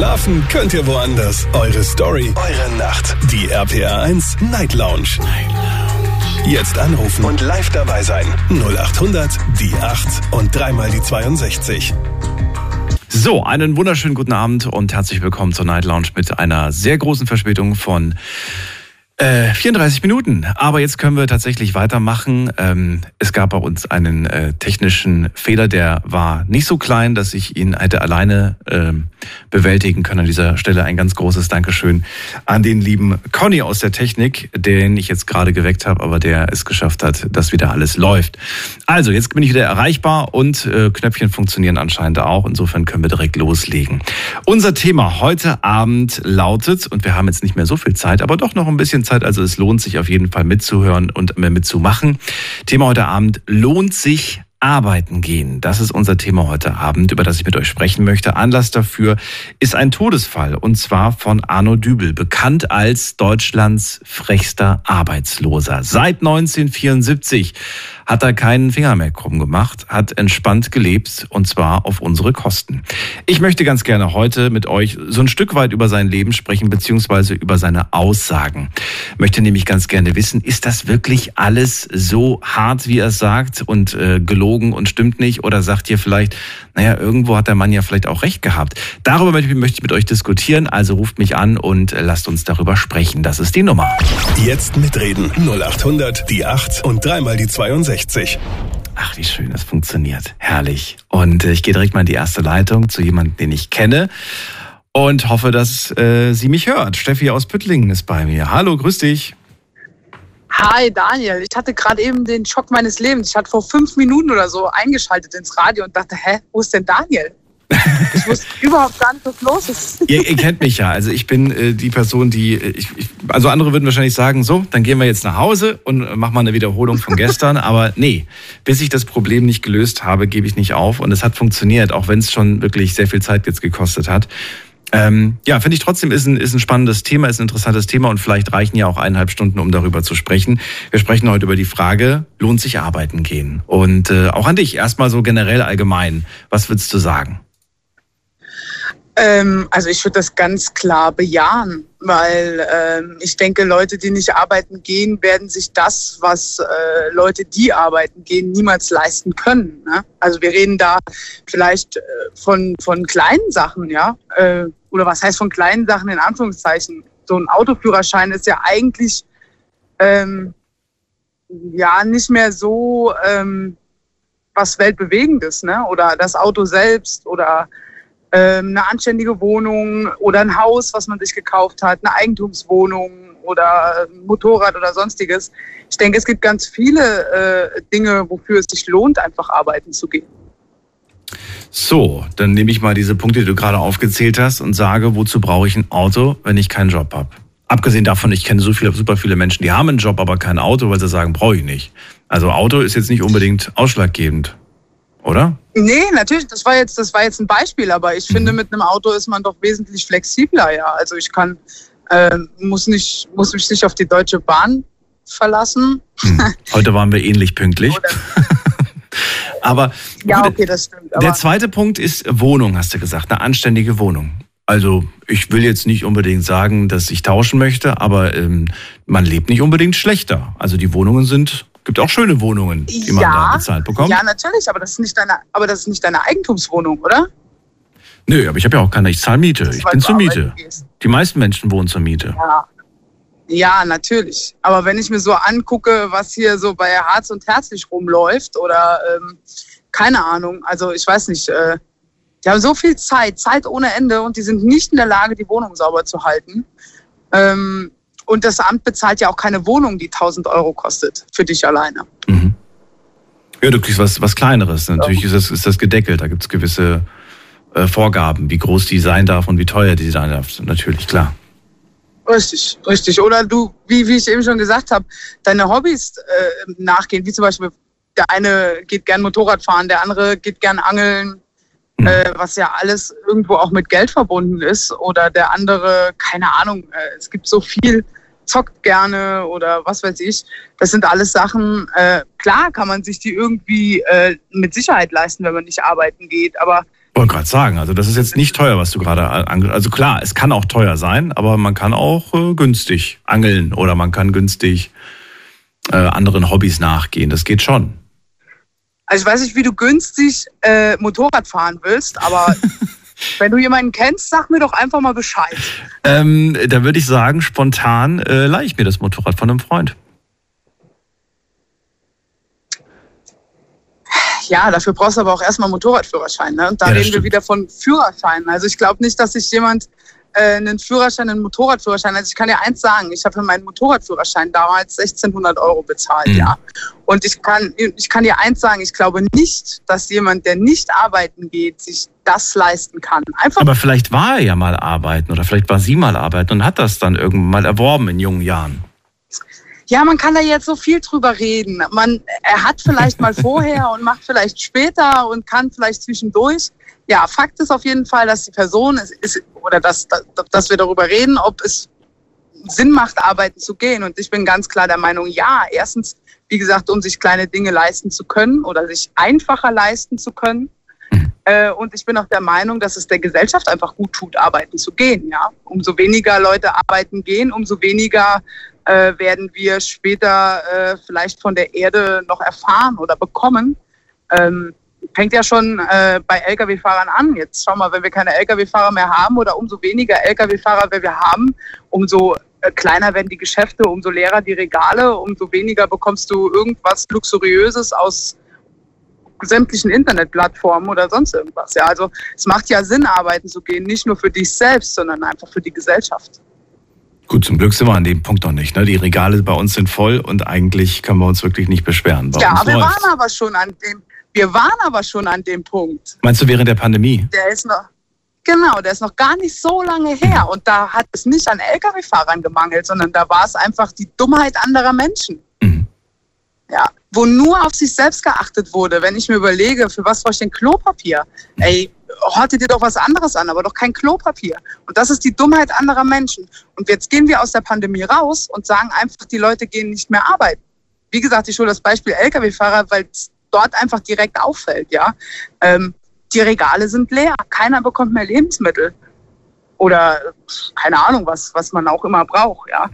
Schlafen könnt ihr woanders. Eure Story, eure Nacht. Die RPR 1 Night Lounge. Night Lounge. Jetzt anrufen und live dabei sein. 0800 die 8 und dreimal die 62. So, einen wunderschönen guten Abend und herzlich willkommen zur Night Lounge mit einer sehr großen Verspätung von äh, 34 Minuten. Aber jetzt können wir tatsächlich weitermachen. Ähm, es gab bei uns einen äh, technischen Fehler, der war nicht so klein, dass ich ihn hätte alleine äh, bewältigen können. An dieser Stelle ein ganz großes Dankeschön an den lieben Conny aus der Technik, den ich jetzt gerade geweckt habe, aber der es geschafft hat, dass wieder alles läuft. Also, jetzt bin ich wieder erreichbar und äh, Knöpfchen funktionieren anscheinend auch. Insofern können wir direkt loslegen. Unser Thema heute Abend lautet, und wir haben jetzt nicht mehr so viel Zeit, aber doch noch ein bisschen Zeit. Also es lohnt sich auf jeden Fall mitzuhören und mitzumachen. Thema heute Abend lohnt sich arbeiten gehen. Das ist unser Thema heute Abend, über das ich mit euch sprechen möchte. Anlass dafür ist ein Todesfall und zwar von Arno Dübel, bekannt als Deutschlands frechster Arbeitsloser. Seit 1974 hat er keinen Finger mehr krumm gemacht, hat entspannt gelebt und zwar auf unsere Kosten. Ich möchte ganz gerne heute mit euch so ein Stück weit über sein Leben sprechen, beziehungsweise über seine Aussagen. Möchte nämlich ganz gerne wissen, ist das wirklich alles so hart, wie er sagt und äh, gelogen und stimmt nicht? Oder sagt ihr vielleicht, naja, irgendwo hat der Mann ja vielleicht auch recht gehabt. Darüber möchte ich mit euch diskutieren, also ruft mich an und lasst uns darüber sprechen. Das ist die Nummer. Jetzt mitreden 0800 die 8 und dreimal die 62. 60. Ach, wie schön das funktioniert. Herrlich. Und äh, ich gehe direkt mal in die erste Leitung zu jemandem, den ich kenne und hoffe, dass äh, sie mich hört. Steffi aus Püttlingen ist bei mir. Hallo, grüß dich. Hi Daniel, ich hatte gerade eben den Schock meines Lebens. Ich hatte vor fünf Minuten oder so eingeschaltet ins Radio und dachte, hä, wo ist denn Daniel? Ich wusste überhaupt gar nicht, was los ist. Ihr, ihr kennt mich ja. Also ich bin äh, die Person, die. Äh, ich, ich, also andere würden wahrscheinlich sagen, so, dann gehen wir jetzt nach Hause und machen mal eine Wiederholung von gestern. Aber nee, bis ich das Problem nicht gelöst habe, gebe ich nicht auf. Und es hat funktioniert, auch wenn es schon wirklich sehr viel Zeit jetzt gekostet hat. Ähm, ja, finde ich trotzdem ist ein, ist ein spannendes Thema, ist ein interessantes Thema und vielleicht reichen ja auch eineinhalb Stunden, um darüber zu sprechen. Wir sprechen heute über die Frage, lohnt sich arbeiten gehen? Und äh, auch an dich, erstmal so generell allgemein. Was würdest du sagen? Ähm, also ich würde das ganz klar bejahen, weil ähm, ich denke, Leute, die nicht arbeiten gehen, werden sich das, was äh, Leute, die arbeiten gehen, niemals leisten können. Ne? Also wir reden da vielleicht äh, von, von kleinen Sachen, ja. Äh, oder was heißt von kleinen Sachen in Anführungszeichen? So ein Autoführerschein ist ja eigentlich ähm, ja nicht mehr so ähm, was Weltbewegendes, ne? Oder das Auto selbst oder ähm, eine anständige Wohnung oder ein Haus, was man sich gekauft hat, eine Eigentumswohnung oder ein Motorrad oder sonstiges. Ich denke, es gibt ganz viele äh, Dinge, wofür es sich lohnt, einfach arbeiten zu gehen. So, dann nehme ich mal diese Punkte, die du gerade aufgezählt hast und sage, wozu brauche ich ein Auto, wenn ich keinen Job habe? Abgesehen davon, ich kenne so viele, super viele Menschen, die haben einen Job, aber kein Auto, weil sie sagen, brauche ich nicht. Also Auto ist jetzt nicht unbedingt ausschlaggebend oder? Nee, natürlich, das war jetzt, das war jetzt ein Beispiel, aber ich mhm. finde, mit einem Auto ist man doch wesentlich flexibler, ja. Also ich kann, äh, muss nicht, muss mich nicht auf die Deutsche Bahn verlassen. Hm. Heute waren wir ähnlich pünktlich. Aber ja, okay, das stimmt. der zweite Punkt ist Wohnung, hast du gesagt, eine anständige Wohnung. Also ich will jetzt nicht unbedingt sagen, dass ich tauschen möchte, aber ähm, man lebt nicht unbedingt schlechter. Also die Wohnungen sind Gibt auch schöne Wohnungen, die man da bezahlt bekommt. Ja, natürlich, aber das ist nicht deine, aber das ist nicht deine Eigentumswohnung, oder? Nö, aber ich habe ja auch keine, ich zahle Miete. Ich bin zur Miete. Die meisten Menschen wohnen zur Miete. Ja. Ja, natürlich. Aber wenn ich mir so angucke, was hier so bei Harz und Herzlich rumläuft oder ähm, keine Ahnung, also ich weiß nicht, äh, die haben so viel Zeit, Zeit ohne Ende und die sind nicht in der Lage, die Wohnung sauber zu halten. Ähm, und das Amt bezahlt ja auch keine Wohnung, die 1000 Euro kostet, für dich alleine. Mhm. Ja, du kriegst was, was Kleineres. Natürlich ist das, ist das gedeckelt. Da gibt es gewisse äh, Vorgaben, wie groß die sein darf und wie teuer die sein darf. Natürlich, klar. Richtig, richtig. Oder du, wie, wie ich eben schon gesagt habe, deine Hobbys äh, nachgehen, wie zum Beispiel der eine geht gern Motorrad fahren, der andere geht gern angeln, mhm. äh, was ja alles irgendwo auch mit Geld verbunden ist. Oder der andere, keine Ahnung, äh, es gibt so viel, zockt gerne oder was weiß ich. Das sind alles Sachen, äh, klar kann man sich die irgendwie äh, mit Sicherheit leisten, wenn man nicht arbeiten geht, aber Wollte gerade sagen, also das ist jetzt nicht teuer, was du gerade ange Also klar, es kann auch teuer sein, aber man kann auch äh, günstig angeln oder man kann günstig äh, anderen Hobbys nachgehen. Das geht schon. Also ich weiß nicht, wie du günstig äh, Motorrad fahren willst, aber wenn du jemanden kennst, sag mir doch einfach mal Bescheid. Ähm, da würde ich sagen, spontan äh, leihe ich mir das Motorrad von einem Freund. Ja, dafür brauchst du aber auch erstmal Motorradführerschein. Ne? Und da ja, reden stimmt. wir wieder von Führerscheinen. Also ich glaube nicht, dass sich jemand äh, einen Führerschein, einen Motorradführerschein. Also ich kann dir eins sagen, ich habe für meinen Motorradführerschein damals 1600 Euro bezahlt, mhm. ja. Und ich kann, ich kann dir eins sagen, ich glaube nicht, dass jemand, der nicht arbeiten geht, sich das leisten kann. Einfach Aber vielleicht war er ja mal arbeiten oder vielleicht war sie mal arbeiten und hat das dann irgendwann mal erworben in jungen Jahren ja, man kann da jetzt so viel drüber reden. Man, er hat vielleicht mal vorher und macht vielleicht später und kann vielleicht zwischendurch. Ja, Fakt ist auf jeden Fall, dass die Person ist, ist oder dass, dass, dass wir darüber reden, ob es Sinn macht, arbeiten zu gehen. Und ich bin ganz klar der Meinung, ja, erstens, wie gesagt, um sich kleine Dinge leisten zu können oder sich einfacher leisten zu können. Mhm. Äh, und ich bin auch der Meinung, dass es der Gesellschaft einfach gut tut, arbeiten zu gehen. Ja, umso weniger Leute arbeiten gehen, umso weniger äh, werden wir später äh, vielleicht von der Erde noch erfahren oder bekommen. Ähm, fängt ja schon äh, bei Lkw-Fahrern an. Jetzt schau mal, wenn wir keine Lkw-Fahrer mehr haben oder umso weniger Lkw-Fahrer wir haben, umso äh, kleiner werden die Geschäfte, umso leerer die Regale, umso weniger bekommst du irgendwas Luxuriöses aus sämtlichen Internetplattformen oder sonst irgendwas. Ja, also es macht ja Sinn, arbeiten zu gehen, nicht nur für dich selbst, sondern einfach für die Gesellschaft. Gut, zum Glück sind wir an dem Punkt noch nicht. Ne? Die Regale bei uns sind voll und eigentlich können wir uns wirklich nicht beschweren. Bei ja, wir läuft's. waren aber schon an dem, wir waren aber schon an dem Punkt. Meinst du während der Pandemie? Der ist noch, genau, der ist noch gar nicht so lange her. Und da hat es nicht an Lkw-Fahrern gemangelt, sondern da war es einfach die Dummheit anderer Menschen. Mhm. Ja, wo nur auf sich selbst geachtet wurde. Wenn ich mir überlege, für was brauche ich denn Klopapier? Ey, horte dir doch was anderes an, aber doch kein Klopapier. Und das ist die Dummheit anderer Menschen. Und jetzt gehen wir aus der Pandemie raus und sagen einfach, die Leute gehen nicht mehr arbeiten. Wie gesagt, ich hole das Beispiel Lkw-Fahrer, weil es dort einfach direkt auffällt, ja. Ähm, die Regale sind leer. Keiner bekommt mehr Lebensmittel oder keine Ahnung, was, was man auch immer braucht, ja.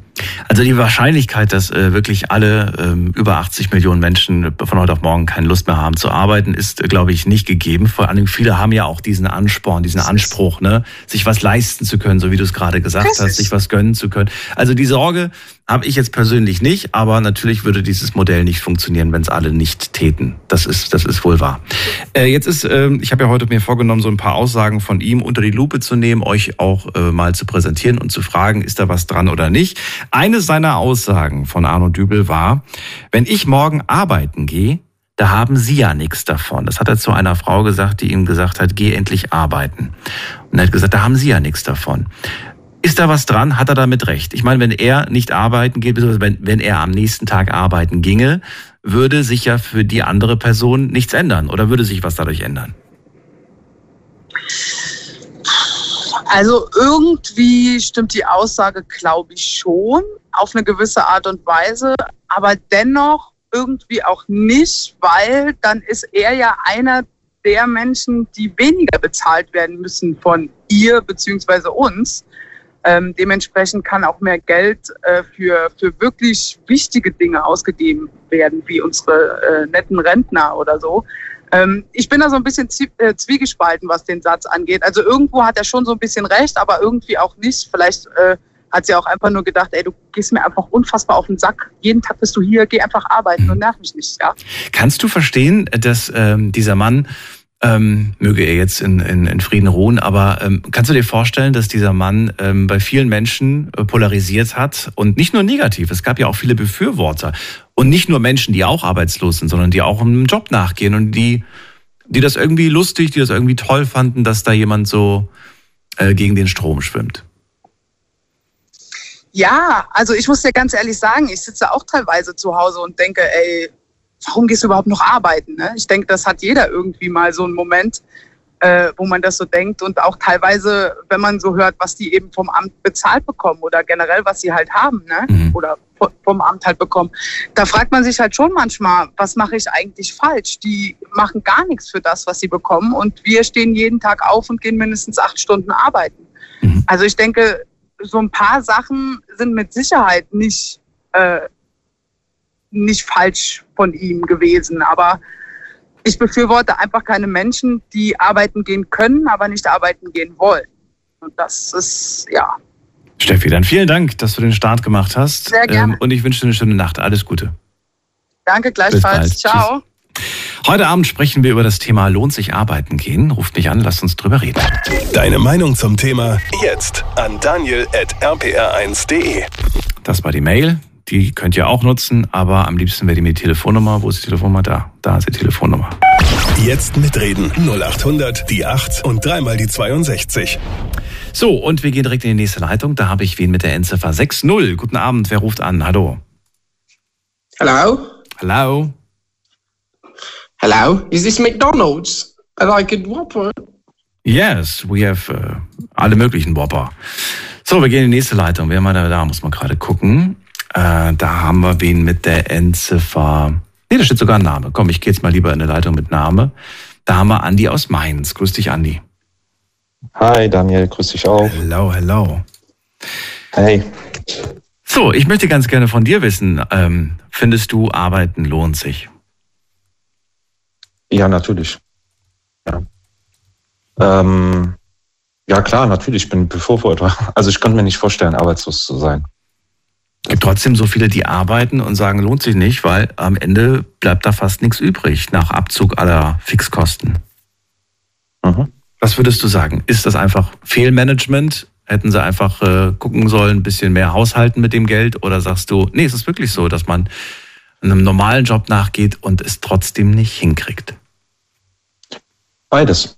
Also die Wahrscheinlichkeit, dass äh, wirklich alle ähm, über 80 Millionen Menschen von heute auf morgen keine Lust mehr haben zu arbeiten, ist, äh, glaube ich, nicht gegeben. Vor allem viele haben ja auch diesen Ansporn, diesen Anspruch, ne, sich was leisten zu können, so wie du es gerade gesagt Richtig. hast, sich was gönnen zu können. Also die Sorge, habe ich jetzt persönlich nicht, aber natürlich würde dieses Modell nicht funktionieren, wenn es alle nicht täten. Das ist, das ist wohl wahr. Äh, jetzt ist, äh, ich habe ja heute mir vorgenommen, so ein paar Aussagen von ihm unter die Lupe zu nehmen, euch auch äh, mal zu präsentieren und zu fragen, ist da was dran oder nicht. Eine seiner Aussagen von Arno Dübel war, wenn ich morgen arbeiten gehe, da haben Sie ja nichts davon. Das hat er zu einer Frau gesagt, die ihm gesagt hat, geh endlich arbeiten. Und er hat gesagt, da haben Sie ja nichts davon. Ist da was dran? Hat er damit recht? Ich meine, wenn er nicht arbeiten geht, wenn, wenn er am nächsten Tag arbeiten ginge, würde sich ja für die andere Person nichts ändern oder würde sich was dadurch ändern? Also irgendwie stimmt die Aussage, glaube ich, schon auf eine gewisse Art und Weise, aber dennoch irgendwie auch nicht, weil dann ist er ja einer der Menschen, die weniger bezahlt werden müssen von ihr bzw. uns. Ähm, dementsprechend kann auch mehr Geld äh, für, für wirklich wichtige Dinge ausgegeben werden, wie unsere äh, netten Rentner oder so. Ähm, ich bin da so ein bisschen äh, zwiegespalten, was den Satz angeht. Also irgendwo hat er schon so ein bisschen recht, aber irgendwie auch nicht. Vielleicht äh, hat sie auch einfach nur gedacht, ey, du gehst mir einfach unfassbar auf den Sack. Jeden Tag bist du hier, geh einfach arbeiten und nerv mich nicht. Ja? Kannst du verstehen, dass ähm, dieser Mann ähm, möge er jetzt in, in, in Frieden ruhen, aber ähm, kannst du dir vorstellen, dass dieser Mann ähm, bei vielen Menschen äh, polarisiert hat und nicht nur negativ, es gab ja auch viele Befürworter und nicht nur Menschen, die auch arbeitslos sind, sondern die auch einem Job nachgehen und die, die das irgendwie lustig, die das irgendwie toll fanden, dass da jemand so äh, gegen den Strom schwimmt. Ja, also ich muss dir ganz ehrlich sagen, ich sitze auch teilweise zu Hause und denke, ey, warum gehst du überhaupt noch arbeiten? Ne? Ich denke, das hat jeder irgendwie mal so einen Moment, äh, wo man das so denkt und auch teilweise, wenn man so hört, was die eben vom Amt bezahlt bekommen oder generell, was sie halt haben, ne? Mhm. oder vom Amt halt bekommen. Da fragt man sich halt schon manchmal, was mache ich eigentlich falsch? Die machen gar nichts für das, was sie bekommen und wir stehen jeden Tag auf und gehen mindestens acht Stunden arbeiten. Mhm. Also ich denke, so ein paar Sachen sind mit Sicherheit nicht, äh, nicht falsch von ihm gewesen, aber ich befürworte einfach keine Menschen, die arbeiten gehen können, aber nicht arbeiten gehen wollen. Und das ist, ja. Steffi, dann vielen Dank, dass du den Start gemacht hast. Sehr gerne. Ähm, und ich wünsche dir eine schöne Nacht. Alles Gute. Danke, gleichfalls. Ciao. Tschüss. Heute Abend sprechen wir über das Thema Lohnt sich arbeiten gehen. Ruft mich an, lasst uns drüber reden. Deine Meinung zum Thema jetzt an daniel at rpr1.de. Das war die Mail. Die könnt ihr auch nutzen, aber am liebsten wäre die mit Telefonnummer. Wo ist die Telefonnummer? Da. Da ist die Telefonnummer. Jetzt mitreden. 0800 die 8 und dreimal die 62. So, und wir gehen direkt in die nächste Leitung. Da habe ich wen mit der Endziffer 60. Guten Abend, wer ruft an? Hallo. Hello. Hello. Hello. Is this McDonald's? I like a Whopper. Yes, we have uh, alle möglichen Whopper. So, wir gehen in die nächste Leitung. Wer mal da, da muss man gerade gucken. Äh, da haben wir wen mit der Endziffer. Nee, da steht sogar ein Name. Komm, ich gehe jetzt mal lieber in eine Leitung mit Name. Da haben wir Andi aus Mainz. Grüß dich, Andi. Hi Daniel, grüß dich auch. Hello, hello. Hey. So, ich möchte ganz gerne von dir wissen, ähm, findest du, Arbeiten lohnt sich? Ja, natürlich. Ja. Ähm, ja, klar, natürlich, ich bin Befürworter. Also ich könnte mir nicht vorstellen, arbeitslos zu sein. Es gibt trotzdem so viele, die arbeiten und sagen, lohnt sich nicht, weil am Ende bleibt da fast nichts übrig nach Abzug aller Fixkosten. Mhm. Was würdest du sagen? Ist das einfach Fehlmanagement? Hätten sie einfach äh, gucken sollen, ein bisschen mehr haushalten mit dem Geld? Oder sagst du, nee, es ist wirklich so, dass man einem normalen Job nachgeht und es trotzdem nicht hinkriegt? Beides.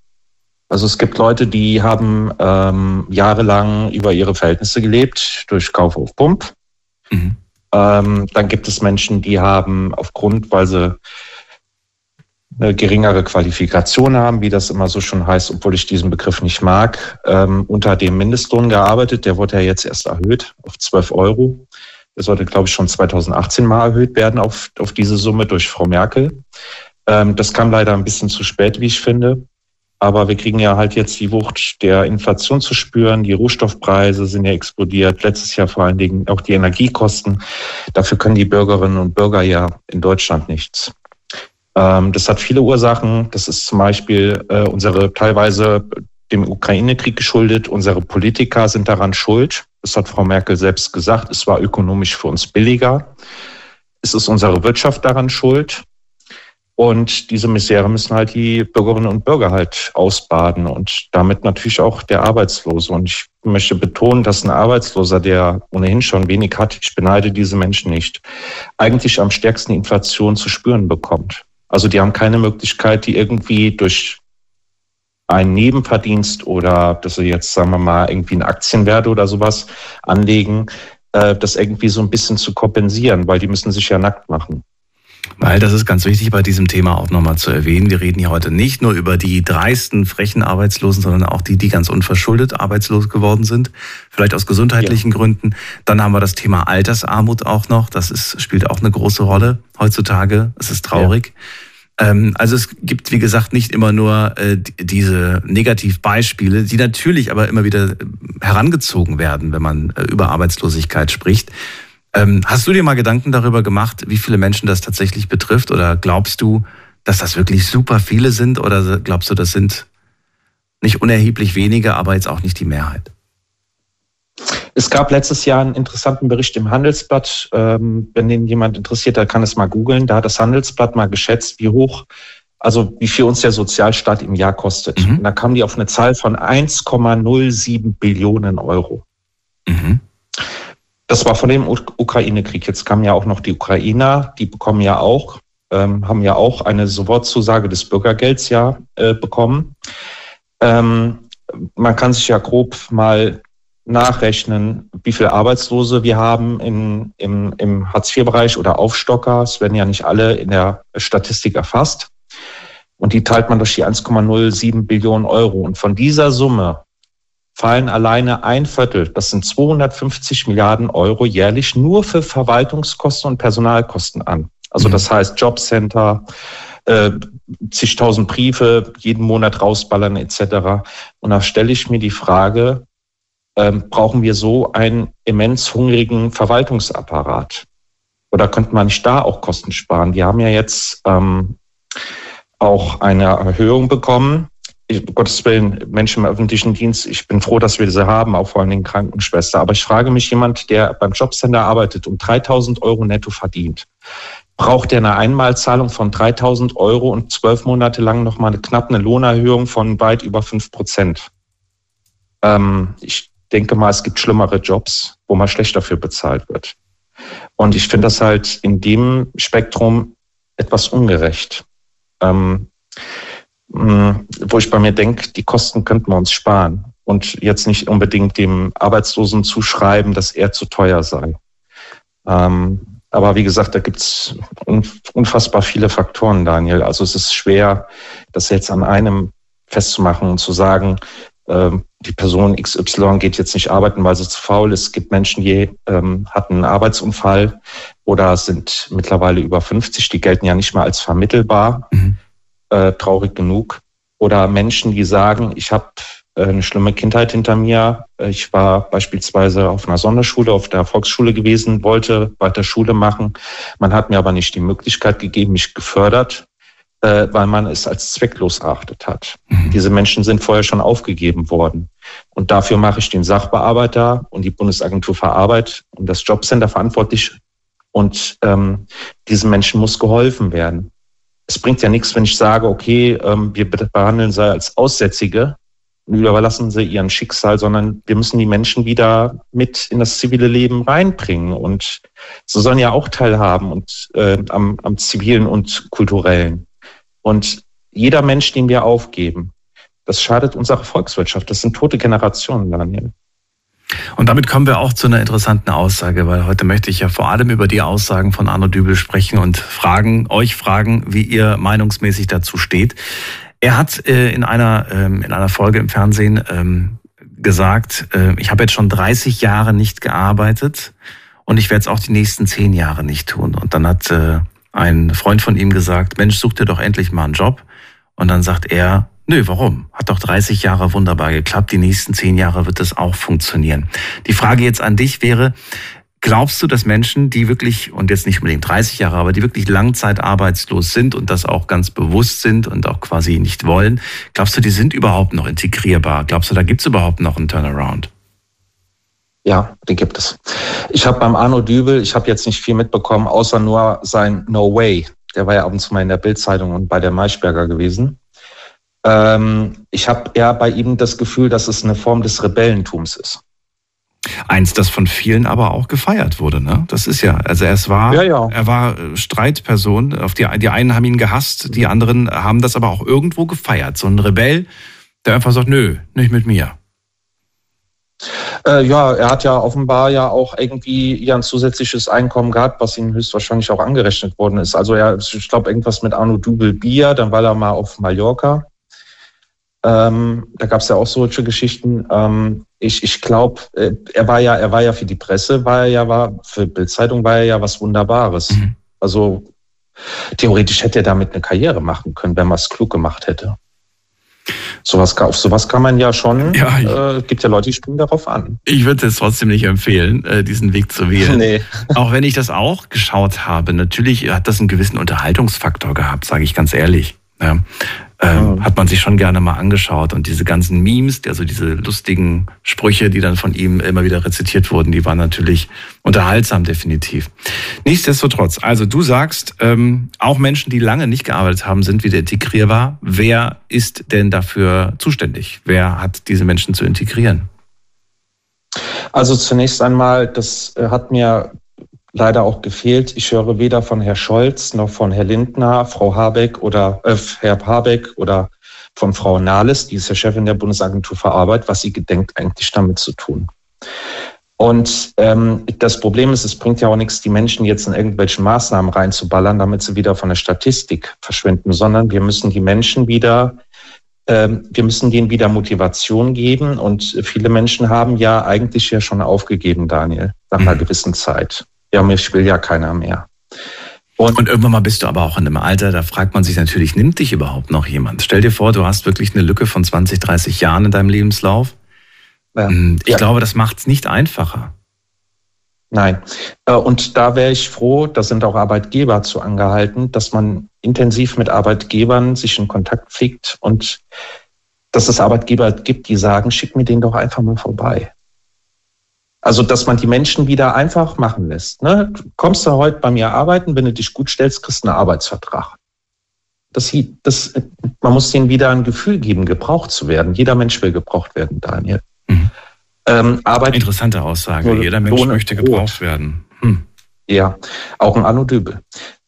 Also es gibt Leute, die haben ähm, jahrelang über ihre Verhältnisse gelebt durch Kauf auf Pump. Mhm. Ähm, dann gibt es Menschen, die haben aufgrund, weil sie eine geringere Qualifikation haben, wie das immer so schon heißt, obwohl ich diesen Begriff nicht mag, ähm, unter dem Mindestlohn gearbeitet. Der wurde ja jetzt erst erhöht auf 12 Euro. Der sollte, glaube ich, schon 2018 mal erhöht werden auf, auf diese Summe durch Frau Merkel. Ähm, das kam leider ein bisschen zu spät, wie ich finde. Aber wir kriegen ja halt jetzt die Wucht der Inflation zu spüren. Die Rohstoffpreise sind ja explodiert. Letztes Jahr vor allen Dingen auch die Energiekosten. Dafür können die Bürgerinnen und Bürger ja in Deutschland nichts. Ähm, das hat viele Ursachen. Das ist zum Beispiel äh, unsere teilweise dem Ukraine-Krieg geschuldet. Unsere Politiker sind daran schuld. Das hat Frau Merkel selbst gesagt. Es war ökonomisch für uns billiger. Es ist unsere Wirtschaft daran schuld. Und diese Misere müssen halt die Bürgerinnen und Bürger halt ausbaden und damit natürlich auch der Arbeitslose. Und ich möchte betonen, dass ein Arbeitsloser, der ohnehin schon wenig hat, ich beneide diese Menschen nicht, eigentlich am stärksten Inflation zu spüren bekommt. Also die haben keine Möglichkeit, die irgendwie durch einen Nebenverdienst oder dass sie jetzt, sagen wir mal, irgendwie einen Aktienwert oder sowas anlegen, äh, das irgendwie so ein bisschen zu kompensieren, weil die müssen sich ja nackt machen. Weil das ist ganz wichtig bei diesem Thema auch nochmal zu erwähnen. Wir reden hier heute nicht nur über die dreisten, frechen Arbeitslosen, sondern auch die, die ganz unverschuldet arbeitslos geworden sind. Vielleicht aus gesundheitlichen ja. Gründen. Dann haben wir das Thema Altersarmut auch noch. Das ist, spielt auch eine große Rolle heutzutage. Es ist traurig. Ja. Ähm, also es gibt, wie gesagt, nicht immer nur äh, diese Negativbeispiele, die natürlich aber immer wieder herangezogen werden, wenn man äh, über Arbeitslosigkeit spricht. Ähm, hast du dir mal Gedanken darüber gemacht, wie viele Menschen das tatsächlich betrifft? Oder glaubst du, dass das wirklich super viele sind? Oder glaubst du, das sind nicht unerheblich wenige, aber jetzt auch nicht die Mehrheit? Es gab letztes Jahr einen interessanten Bericht im Handelsblatt. Ähm, wenn den jemand interessiert, der kann es mal googeln. Da hat das Handelsblatt mal geschätzt, wie hoch, also wie viel uns der Sozialstaat im Jahr kostet. Mhm. Und da kam die auf eine Zahl von 1,07 Billionen Euro. Mhm. Das war von dem Ukraine-Krieg. Jetzt kamen ja auch noch die Ukrainer, die bekommen ja auch, ähm, haben ja auch eine Sofortzusage des Bürgergelds ja äh, bekommen. Ähm, man kann sich ja grob mal nachrechnen, wie viele Arbeitslose wir haben in, im, im Hartz-IV-Bereich oder Aufstocker. Es werden ja nicht alle in der Statistik erfasst. Und die teilt man durch die 1,07 Billionen Euro. Und von dieser Summe fallen alleine ein Viertel, das sind 250 Milliarden Euro jährlich nur für Verwaltungskosten und Personalkosten an. Also mhm. das heißt Jobcenter, äh, zigtausend Briefe jeden Monat rausballern etc. Und da stelle ich mir die Frage, ähm, brauchen wir so einen immens hungrigen Verwaltungsapparat? Oder könnte man nicht da auch Kosten sparen? Wir haben ja jetzt ähm, auch eine Erhöhung bekommen. Ich, Gottes Willen, Menschen im öffentlichen Dienst, ich bin froh, dass wir diese haben, auch vor allen Dingen Krankenschwester. Aber ich frage mich, jemand, der beim Jobcenter arbeitet und 3000 Euro netto verdient, braucht er eine Einmalzahlung von 3000 Euro und zwölf Monate lang nochmal eine, knapp eine Lohnerhöhung von weit über fünf Prozent. Ähm, ich denke mal, es gibt schlimmere Jobs, wo man schlecht dafür bezahlt wird. Und ich finde das halt in dem Spektrum etwas ungerecht. Ähm, wo ich bei mir denke, die Kosten könnten wir uns sparen und jetzt nicht unbedingt dem Arbeitslosen zuschreiben, dass er zu teuer sei. Ähm, aber wie gesagt, da gibt's unfassbar viele Faktoren, Daniel. Also es ist schwer, das jetzt an einem festzumachen und zu sagen, ähm, die Person XY geht jetzt nicht arbeiten, weil sie zu faul ist. Es gibt Menschen, die ähm, hatten einen Arbeitsunfall oder sind mittlerweile über 50, die gelten ja nicht mal als vermittelbar. Äh, traurig genug. Oder Menschen, die sagen, ich habe äh, eine schlimme Kindheit hinter mir. Ich war beispielsweise auf einer Sonderschule, auf der Volksschule gewesen, wollte weiter Schule machen. Man hat mir aber nicht die Möglichkeit gegeben, mich gefördert äh, weil man es als zwecklos erachtet hat. Mhm. Diese Menschen sind vorher schon aufgegeben worden. Und dafür mache ich den Sachbearbeiter und die Bundesagentur für Arbeit und das Jobcenter verantwortlich. Und ähm, diesen Menschen muss geholfen werden. Es bringt ja nichts, wenn ich sage, okay, ähm, wir behandeln sie als Aussätzige und überlassen sie ihren Schicksal, sondern wir müssen die Menschen wieder mit in das zivile Leben reinbringen. Und sie sollen ja auch teilhaben und äh, am, am zivilen und kulturellen. Und jeder Mensch, den wir aufgeben, das schadet unserer Volkswirtschaft. Das sind tote Generationen, Daniel. Und damit kommen wir auch zu einer interessanten Aussage, weil heute möchte ich ja vor allem über die Aussagen von Arno Dübel sprechen und fragen, euch fragen, wie ihr meinungsmäßig dazu steht. Er hat äh, in einer ähm, in einer Folge im Fernsehen ähm, gesagt, äh, ich habe jetzt schon 30 Jahre nicht gearbeitet und ich werde es auch die nächsten zehn Jahre nicht tun. Und dann hat äh, ein Freund von ihm gesagt, Mensch, such dir doch endlich mal einen Job. Und dann sagt er, nö, warum? Hat doch 30 Jahre wunderbar geklappt, die nächsten 10 Jahre wird es auch funktionieren. Die Frage jetzt an dich wäre, glaubst du, dass Menschen, die wirklich, und jetzt nicht unbedingt 30 Jahre, aber die wirklich langzeitarbeitslos sind und das auch ganz bewusst sind und auch quasi nicht wollen, glaubst du, die sind überhaupt noch integrierbar? Glaubst du, da gibt es überhaupt noch einen Turnaround? Ja, den gibt es. Ich habe beim Arno Dübel, ich habe jetzt nicht viel mitbekommen, außer nur sein No Way. Der war ja ab und zu mal in der Bildzeitung und bei der Maischberger gewesen. Ähm, ich habe eher bei ihm das Gefühl, dass es eine Form des Rebellentums ist. Eins, das von vielen aber auch gefeiert wurde, ne? Das ist ja, also es war, ja, ja. er war äh, Streitperson. Auf die, die einen haben ihn gehasst, die anderen haben das aber auch irgendwo gefeiert. So ein Rebell, der einfach sagt, nö, nicht mit mir. Äh, ja, er hat ja offenbar ja auch irgendwie ja ein zusätzliches Einkommen gehabt, was ihm höchstwahrscheinlich auch angerechnet worden ist. Also er, ich glaube, irgendwas mit Arno Dubel Bier, dann war er mal auf Mallorca. Ähm, da gab es ja auch solche Geschichten. Ähm, ich ich glaube, äh, er war ja, er war ja für die Presse, war er ja, war für Bildzeitung war er ja was Wunderbares. Mhm. Also theoretisch hätte er damit eine Karriere machen können, wenn man es klug gemacht hätte. Sowas, auf sowas kann man ja schon, ja, äh, gibt ja Leute, die springen darauf an. Ich würde es trotzdem nicht empfehlen, äh, diesen Weg zu wählen. Nee. Auch wenn ich das auch geschaut habe, natürlich hat das einen gewissen Unterhaltungsfaktor gehabt, sage ich ganz ehrlich. Ja ähm, mhm. hat man sich schon gerne mal angeschaut. Und diese ganzen Memes, also diese lustigen Sprüche, die dann von ihm immer wieder rezitiert wurden, die waren natürlich unterhaltsam, definitiv. Nichtsdestotrotz, also du sagst, ähm, auch Menschen, die lange nicht gearbeitet haben, sind wieder integrierbar. Wer ist denn dafür zuständig? Wer hat diese Menschen zu integrieren? Also zunächst einmal, das äh, hat mir leider auch gefehlt. Ich höre weder von Herrn Scholz noch von Herrn Lindner, Frau Habeck oder äh, Herr Habeck oder von Frau Nahles, die ist ja Chefin der Bundesagentur für Arbeit, was sie gedenkt eigentlich damit zu tun. Und ähm, das Problem ist, es bringt ja auch nichts, die Menschen jetzt in irgendwelchen Maßnahmen reinzuballern, damit sie wieder von der Statistik verschwinden, sondern wir müssen die Menschen wieder ähm, wir müssen denen wieder Motivation geben und viele Menschen haben ja eigentlich ja schon aufgegeben, Daniel, nach einer mhm. gewissen Zeit. Ja, mich will ja keiner mehr. Und, und, irgendwann mal bist du aber auch in einem Alter, da fragt man sich natürlich, nimmt dich überhaupt noch jemand? Stell dir vor, du hast wirklich eine Lücke von 20, 30 Jahren in deinem Lebenslauf. Ja. Ich ja. glaube, das macht es nicht einfacher. Nein. Äh, und da wäre ich froh, da sind auch Arbeitgeber zu angehalten, dass man intensiv mit Arbeitgebern sich in Kontakt pflegt und dass es Arbeitgeber gibt, die sagen, schick mir den doch einfach mal vorbei. Also, dass man die Menschen wieder einfach machen lässt. Ne? Du kommst du heute bei mir arbeiten, wenn du dich gut stellst, kriegst du einen Arbeitsvertrag. Das, das, man muss denen wieder ein Gefühl geben, gebraucht zu werden. Jeder Mensch will gebraucht werden, Daniel. Mhm. Ähm, Arbeit, Interessante Aussage. Jeder Mensch Lohn möchte gebraucht werden. Hm. Ja, auch ein Anno Dübel.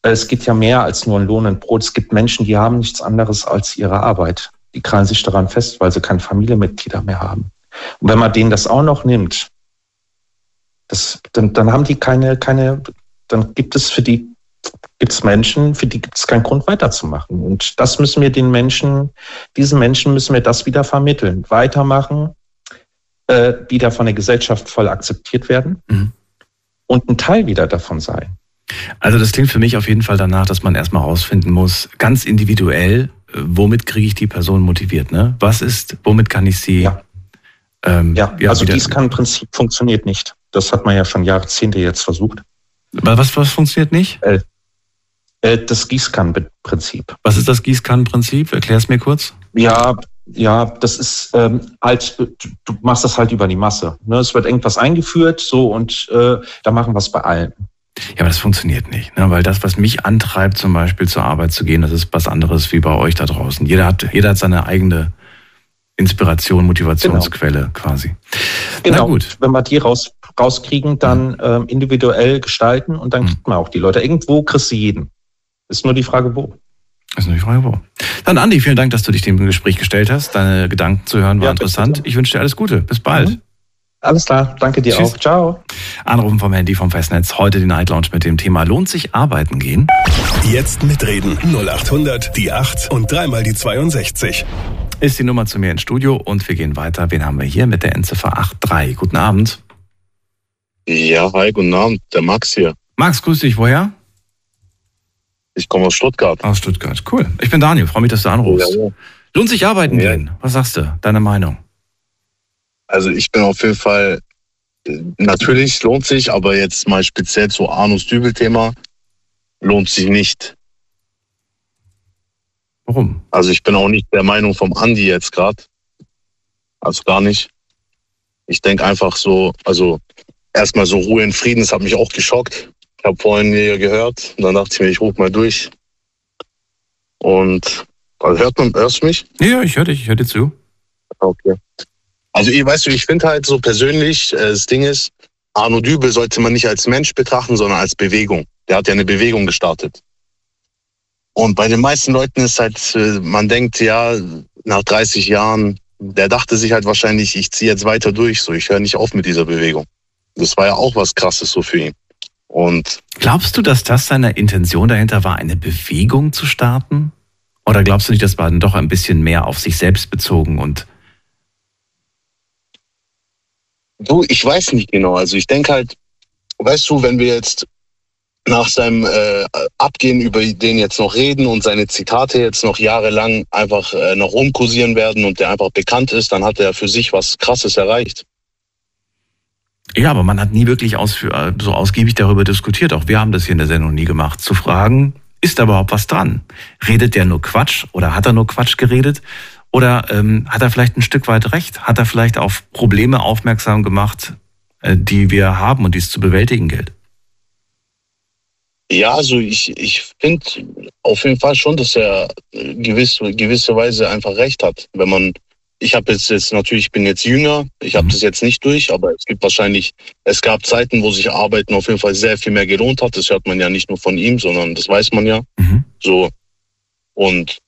Es gibt ja mehr als nur ein Lohn und Brot. Es gibt Menschen, die haben nichts anderes als ihre Arbeit. Die krallen sich daran fest, weil sie keine Familienmitglieder mehr haben. Und wenn man denen das auch noch nimmt, das, dann, dann haben die keine, keine, dann gibt es für die, gibt es Menschen, für die gibt es keinen Grund weiterzumachen. Und das müssen wir den Menschen, diesen Menschen müssen wir das wieder vermitteln. Weitermachen, äh, wieder von der Gesellschaft voll akzeptiert werden mhm. und ein Teil wieder davon sein. Also das klingt für mich auf jeden Fall danach, dass man erstmal herausfinden muss, ganz individuell, äh, womit kriege ich die Person motiviert? Ne? Was ist, womit kann ich sie ja. Ähm, ja, ja, also dies kann im Prinzip funktioniert nicht. Das hat man ja schon Jahrzehnte jetzt versucht. Was, was funktioniert nicht? Äh, äh, das Gießkannenprinzip. Was ist das Gießkannenprinzip? Erklär es mir kurz. Ja, ja, das ist ähm, halt, du machst das halt über die Masse. Ne? Es wird irgendwas eingeführt, so und äh, da machen wir es bei allen. Ja, aber das funktioniert nicht, ne? weil das, was mich antreibt, zum Beispiel zur Arbeit zu gehen, das ist was anderes wie bei euch da draußen. Jeder hat, jeder hat seine eigene Inspiration, Motivationsquelle genau. quasi. Genau. Na gut. Wenn wir die raus, rauskriegen, dann ähm, individuell gestalten und dann mhm. kriegt man auch die Leute. Irgendwo kriegst du jeden. Ist nur die Frage, wo. Ist nur die Frage, wo. Dann, Andi, vielen Dank, dass du dich dem Gespräch gestellt hast. Deine Gedanken zu hören war ja, interessant. Bitte. Ich wünsche dir alles Gute. Bis bald. Mhm. Alles klar, danke dir Tschüss. auch. Ciao. Anrufen vom Handy vom Festnetz. Heute die Night Lounge mit dem Thema Lohnt sich arbeiten gehen? Jetzt mitreden. 0800 die 8 und dreimal die 62 ist die Nummer zu mir ins Studio und wir gehen weiter. Wen haben wir hier mit der Endziffer 83? Guten Abend. Ja, hi, guten Abend. Der Max hier. Max, grüß dich. Woher? Ich komme aus Stuttgart. Aus Stuttgart. Cool. Ich bin Daniel. Freue mich, dass du anrufst. Ja, ja. Lohnt sich arbeiten ja. gehen? Was sagst du? Deine Meinung? Also ich bin auf jeden Fall, natürlich lohnt sich, aber jetzt mal speziell zu Arnus Dübel-Thema, lohnt sich nicht. Warum? Also ich bin auch nicht der Meinung vom Andi jetzt gerade. Also gar nicht. Ich denke einfach so, also erstmal so Ruhe in Frieden, das hat mich auch geschockt. Ich habe vorhin hier gehört und dann dachte ich mir, ich rufe mal durch. Und also hört man, hörst du mich? Ja, ich höre dich, ich höre dir zu. Okay. Also ich weißt du, ich finde halt so persönlich, äh, das Ding ist, Arno Dübel sollte man nicht als Mensch betrachten, sondern als Bewegung. Der hat ja eine Bewegung gestartet. Und bei den meisten Leuten ist halt, äh, man denkt, ja, nach 30 Jahren, der dachte sich halt wahrscheinlich, ich ziehe jetzt weiter durch, so ich höre nicht auf mit dieser Bewegung. Das war ja auch was Krasses so für ihn. Und glaubst du, dass das seine Intention dahinter war, eine Bewegung zu starten? Oder glaubst du nicht, das war dann doch ein bisschen mehr auf sich selbst bezogen und Du, ich weiß nicht genau. Also ich denke halt, weißt du, wenn wir jetzt nach seinem äh, Abgehen über den jetzt noch reden und seine Zitate jetzt noch jahrelang einfach äh, noch rumkursieren werden und der einfach bekannt ist, dann hat er für sich was Krasses erreicht. Ja, aber man hat nie wirklich ausführ äh, so ausgiebig darüber diskutiert. Auch wir haben das hier in der Sendung nie gemacht. Zu fragen, ist da überhaupt was dran? Redet der nur Quatsch oder hat er nur Quatsch geredet? Oder ähm, hat er vielleicht ein Stück weit recht? Hat er vielleicht auf Probleme aufmerksam gemacht, äh, die wir haben und die es zu bewältigen gilt? Ja, also ich, ich finde auf jeden Fall schon, dass er gewisse, gewisse Weise einfach recht hat. Wenn man, ich habe jetzt, jetzt natürlich, ich bin jetzt jünger, ich habe mhm. das jetzt nicht durch, aber es gibt wahrscheinlich, es gab Zeiten, wo sich Arbeiten auf jeden Fall sehr viel mehr gelohnt hat. Das hört man ja nicht nur von ihm, sondern das weiß man ja. Mhm. So. Und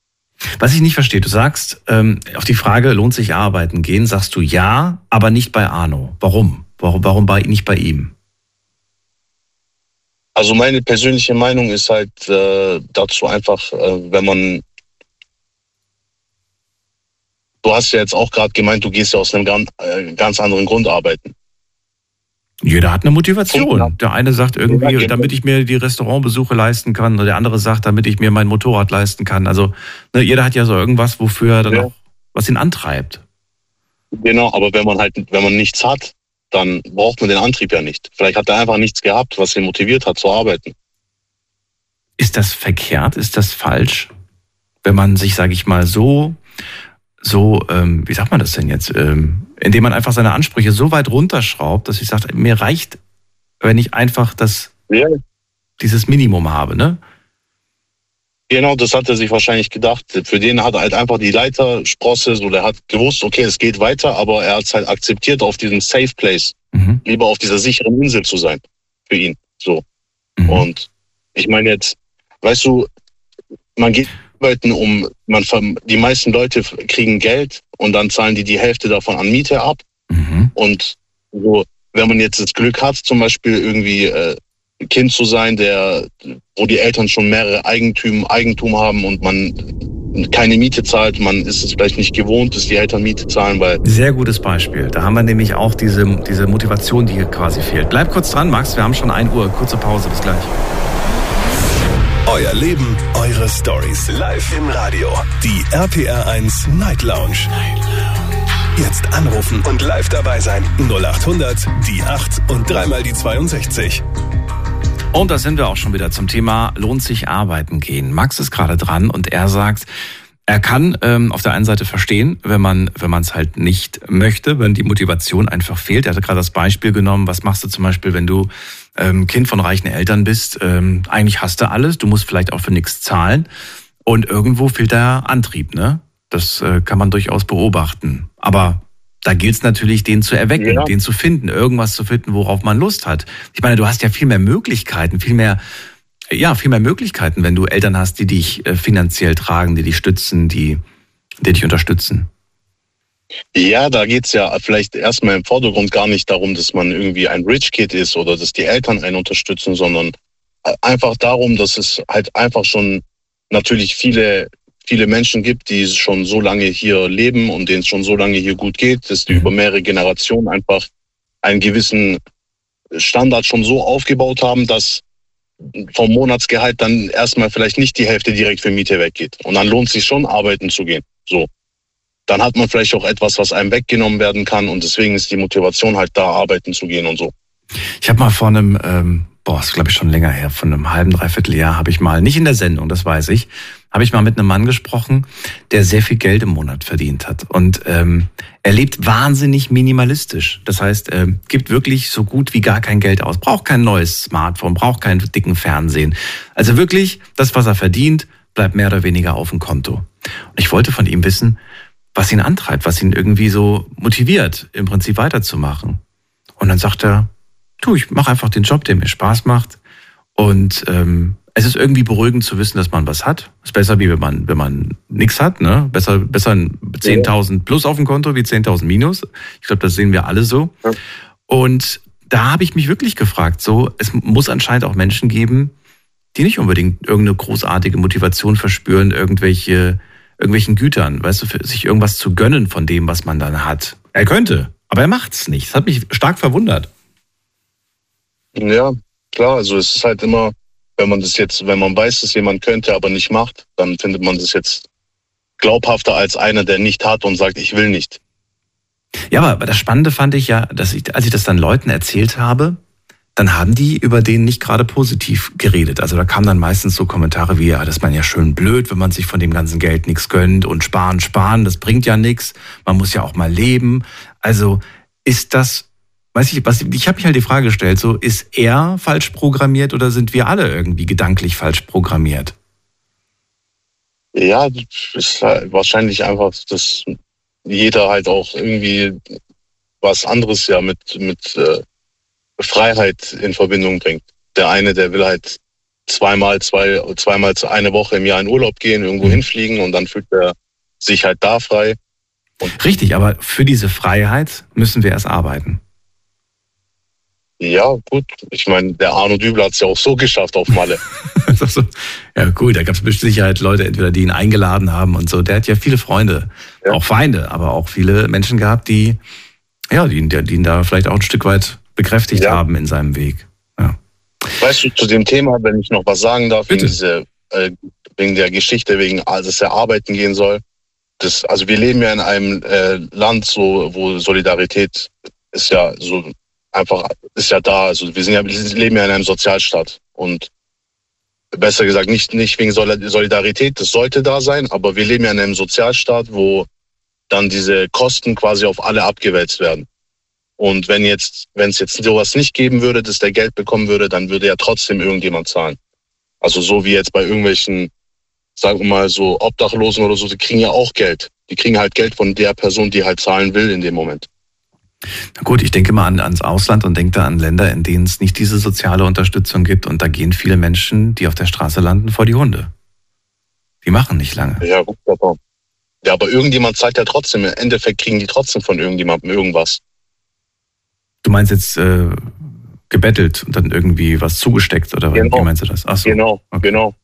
was ich nicht verstehe, du sagst, ähm, auf die Frage, lohnt sich arbeiten gehen, sagst du ja, aber nicht bei Arno. Warum? Warum, warum bei, nicht bei ihm? Also meine persönliche Meinung ist halt äh, dazu einfach, äh, wenn man du hast ja jetzt auch gerade gemeint, du gehst ja aus einem ganz, äh, ganz anderen Grund arbeiten. Jeder hat eine Motivation. Der eine sagt irgendwie, genau. damit ich mir die Restaurantbesuche leisten kann, der andere sagt, damit ich mir mein Motorrad leisten kann. Also ne, jeder hat ja so irgendwas, wofür er dann ja. auch was ihn antreibt. Genau, aber wenn man halt, wenn man nichts hat, dann braucht man den Antrieb ja nicht. Vielleicht hat er einfach nichts gehabt, was ihn motiviert hat zu arbeiten. Ist das verkehrt? Ist das falsch? Wenn man sich, sage ich mal, so, so, ähm, wie sagt man das denn jetzt? Ähm, indem man einfach seine Ansprüche so weit runterschraubt, dass ich sage, mir reicht, wenn ich einfach das, ja. dieses Minimum habe, ne? Genau, das hat er sich wahrscheinlich gedacht. Für den hat er halt einfach die Leitersprosse, so der hat gewusst, okay, es geht weiter, aber er hat es halt akzeptiert, auf diesem Safe Place, mhm. lieber auf dieser sicheren Insel zu sein. Für ihn. So. Mhm. Und ich meine jetzt, weißt du, man geht arbeiten, um, man, die meisten Leute kriegen Geld und dann zahlen die die Hälfte davon an Miete ab. Mhm. Und so, wenn man jetzt das Glück hat, zum Beispiel irgendwie äh, ein Kind zu sein, der, wo die Eltern schon mehrere Eigentum, Eigentum haben und man keine Miete zahlt, man ist es vielleicht nicht gewohnt, dass die Eltern Miete zahlen, weil. Sehr gutes Beispiel. Da haben wir nämlich auch diese, diese Motivation, die hier quasi fehlt. Bleib kurz dran, Max, wir haben schon ein Uhr. Kurze Pause, bis gleich. Euer Leben, eure Stories. Live im Radio. Die RPR1 Night Lounge. Night Lounge. Jetzt anrufen und live dabei sein. 0800 die 8 und dreimal die 62. Und da sind wir auch schon wieder zum Thema lohnt sich arbeiten gehen. Max ist gerade dran und er sagt, er kann ähm, auf der einen Seite verstehen, wenn man wenn man es halt nicht möchte, wenn die Motivation einfach fehlt. Er hat gerade das Beispiel genommen. Was machst du zum Beispiel, wenn du ähm, Kind von reichen Eltern bist, ähm, eigentlich hast du alles, du musst vielleicht auch für nichts zahlen und irgendwo fehlt der Antrieb, ne? Das äh, kann man durchaus beobachten. Aber da gilt es natürlich, den zu erwecken, ja. den zu finden, irgendwas zu finden, worauf man Lust hat. Ich meine, du hast ja viel mehr Möglichkeiten, viel mehr, ja, viel mehr Möglichkeiten, wenn du Eltern hast, die dich äh, finanziell tragen, die dich stützen, die, die dich unterstützen. Ja, da geht's ja vielleicht erstmal im Vordergrund gar nicht darum, dass man irgendwie ein Rich Kid ist oder dass die Eltern einen unterstützen, sondern einfach darum, dass es halt einfach schon natürlich viele, viele Menschen gibt, die schon so lange hier leben und denen es schon so lange hier gut geht, dass die mhm. über mehrere Generationen einfach einen gewissen Standard schon so aufgebaut haben, dass vom Monatsgehalt dann erstmal vielleicht nicht die Hälfte direkt für Miete weggeht. Und dann lohnt es sich schon, arbeiten zu gehen. So dann hat man vielleicht auch etwas, was einem weggenommen werden kann und deswegen ist die Motivation halt da, arbeiten zu gehen und so. Ich habe mal vor einem, ähm, boah, ist glaube ich schon länger her, von einem halben, dreiviertel Jahr habe ich mal, nicht in der Sendung, das weiß ich, habe ich mal mit einem Mann gesprochen, der sehr viel Geld im Monat verdient hat. Und ähm, er lebt wahnsinnig minimalistisch. Das heißt, er gibt wirklich so gut wie gar kein Geld aus. Braucht kein neues Smartphone, braucht keinen dicken Fernsehen. Also wirklich, das, was er verdient, bleibt mehr oder weniger auf dem Konto. Und ich wollte von ihm wissen, was ihn antreibt, was ihn irgendwie so motiviert, im Prinzip weiterzumachen. Und dann sagt er, tu, ich mache einfach den Job, der mir Spaß macht. Und ähm, es ist irgendwie beruhigend zu wissen, dass man was hat. Ist besser, wie wenn man, wenn man nichts hat. Ne? Besser, besser 10.000 plus auf dem Konto wie 10.000 minus. Ich glaube, das sehen wir alle so. Und da habe ich mich wirklich gefragt, so, es muss anscheinend auch Menschen geben, die nicht unbedingt irgendeine großartige Motivation verspüren, irgendwelche irgendwelchen Gütern, weißt du, sich irgendwas zu gönnen von dem, was man dann hat. Er könnte, aber er macht's nicht. Das hat mich stark verwundert. Ja, klar, also es ist halt immer, wenn man das jetzt, wenn man weiß, dass jemand könnte, aber nicht macht, dann findet man das jetzt glaubhafter als einer, der nicht hat und sagt, ich will nicht. Ja, aber das Spannende fand ich ja, dass ich, als ich das dann Leuten erzählt habe, dann haben die über den nicht gerade positiv geredet. Also da kamen dann meistens so Kommentare wie, ja, das ist man ja schön blöd, wenn man sich von dem ganzen Geld nichts gönnt und sparen, sparen, das bringt ja nichts. Man muss ja auch mal leben. Also ist das, weiß ich, was, ich habe mich halt die Frage gestellt, so ist er falsch programmiert oder sind wir alle irgendwie gedanklich falsch programmiert? Ja, ist halt wahrscheinlich einfach, dass jeder halt auch irgendwie was anderes ja mit, mit äh, Freiheit in Verbindung bringt. Der eine, der will halt zweimal, zwei, zweimal eine Woche im Jahr in Urlaub gehen, irgendwo mhm. hinfliegen und dann fühlt er sich halt da frei. Und Richtig, aber für diese Freiheit müssen wir erst arbeiten. Ja, gut. Ich meine, der Arno Dübel hat es ja auch so geschafft auf Malle. ja, cool. Da gab es mit Sicherheit Leute, entweder die ihn eingeladen haben und so. Der hat ja viele Freunde, ja. auch Feinde, aber auch viele Menschen gehabt, die, ja, die, die ihn da vielleicht auch ein Stück weit bekräftigt ja. haben in seinem Weg. Ja. Weißt du, zu dem Thema, wenn ich noch was sagen darf, wegen, diese, äh, wegen der Geschichte, wegen, dass er arbeiten gehen soll. Das, also wir leben ja in einem äh, Land, so, wo Solidarität ist ja so einfach ist ja da. Also wir sind ja, wir leben ja in einem Sozialstaat und besser gesagt nicht nicht wegen Solidarität, das sollte da sein, aber wir leben ja in einem Sozialstaat, wo dann diese Kosten quasi auf alle abgewälzt werden. Und wenn jetzt, wenn es jetzt sowas nicht geben würde, dass der Geld bekommen würde, dann würde ja trotzdem irgendjemand zahlen. Also so wie jetzt bei irgendwelchen, sagen wir mal so Obdachlosen oder so, die kriegen ja auch Geld. Die kriegen halt Geld von der Person, die halt zahlen will in dem Moment. Na gut, ich denke mal an, ans Ausland und denke da an Länder, in denen es nicht diese soziale Unterstützung gibt und da gehen viele Menschen, die auf der Straße landen, vor die Hunde. Die machen nicht lange. Ja, gut, aber, ja, aber irgendjemand zahlt ja trotzdem. Im Endeffekt kriegen die trotzdem von irgendjemandem irgendwas. Du meinst jetzt äh, gebettelt und dann irgendwie was zugesteckt oder genau. wie meinst du das? Ach so. Genau, okay. genau.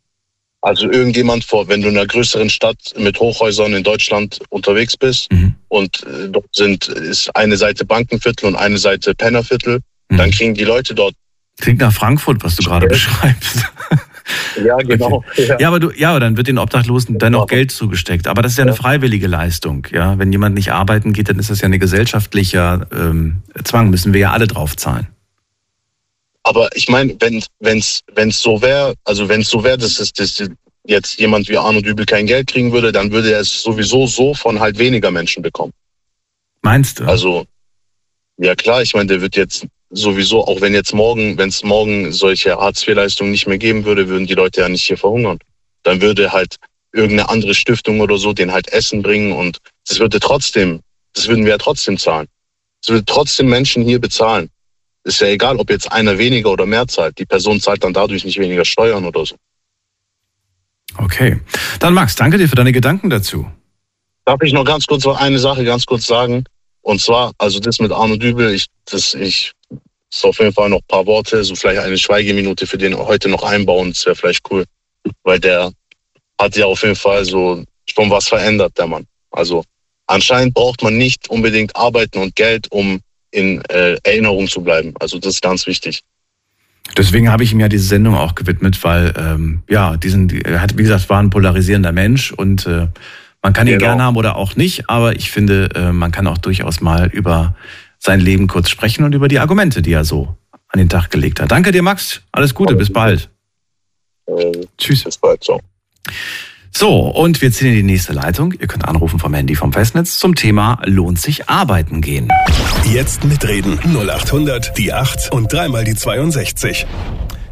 Also irgendjemand vor, wenn du in einer größeren Stadt mit Hochhäusern in Deutschland unterwegs bist mhm. und äh, dort sind, ist eine Seite Bankenviertel und eine Seite Pennerviertel, mhm. dann kriegen die Leute dort. Klingt nach Frankfurt, was du gerade beschreibst. Ja, genau. Okay. Ja. ja. aber du, ja, dann wird den Obdachlosen dann noch Geld zugesteckt. Aber das ist ja eine freiwillige Leistung. Ja, wenn jemand nicht arbeiten geht, dann ist das ja ein gesellschaftlicher ähm, Zwang. Müssen wir ja alle drauf zahlen. Aber ich meine, wenn wenn's wenn's so wäre, also wenn es so wäre, dass, es, dass jetzt jemand wie Arno Dübel kein Geld kriegen würde, dann würde er es sowieso so von halt weniger Menschen bekommen. Meinst du? Also ja klar, ich meine, der wird jetzt sowieso, auch wenn jetzt morgen, wenn es morgen solche Hartz-IV-Leistungen nicht mehr geben würde, würden die Leute ja nicht hier verhungern. Dann würde halt irgendeine andere Stiftung oder so den halt Essen bringen und das würde trotzdem, das würden wir ja trotzdem zahlen. Das würde trotzdem Menschen hier bezahlen. Ist ja egal, ob jetzt einer weniger oder mehr zahlt. Die Person zahlt dann dadurch nicht weniger Steuern oder so. Okay. Dann Max, danke dir für deine Gedanken dazu. Darf ich noch ganz kurz eine Sache ganz kurz sagen? Und zwar, also das mit Arno Dübel, ich, das, ich, ist auf jeden Fall noch ein paar Worte, so vielleicht eine Schweigeminute für den heute noch einbauen, das wäre vielleicht cool. Weil der hat ja auf jeden Fall so schon was verändert, der Mann. Also anscheinend braucht man nicht unbedingt Arbeiten und Geld, um in äh, Erinnerung zu bleiben. Also das ist ganz wichtig. Deswegen habe ich ihm ja diese Sendung auch gewidmet, weil ähm, ja, diesen, er hat, wie gesagt, war ein polarisierender Mensch und äh, man kann ihn genau. gerne haben oder auch nicht, aber ich finde, äh, man kann auch durchaus mal über sein Leben kurz sprechen und über die Argumente, die er so an den Tag gelegt hat. Danke dir, Max. Alles Gute, bis bald. Äh, Tschüss. Bis bald, ciao. So, und wir ziehen in die nächste Leitung. Ihr könnt anrufen vom Handy vom Festnetz zum Thema Lohnt sich arbeiten gehen. Jetzt mitreden 0800 die 8 und dreimal die 62.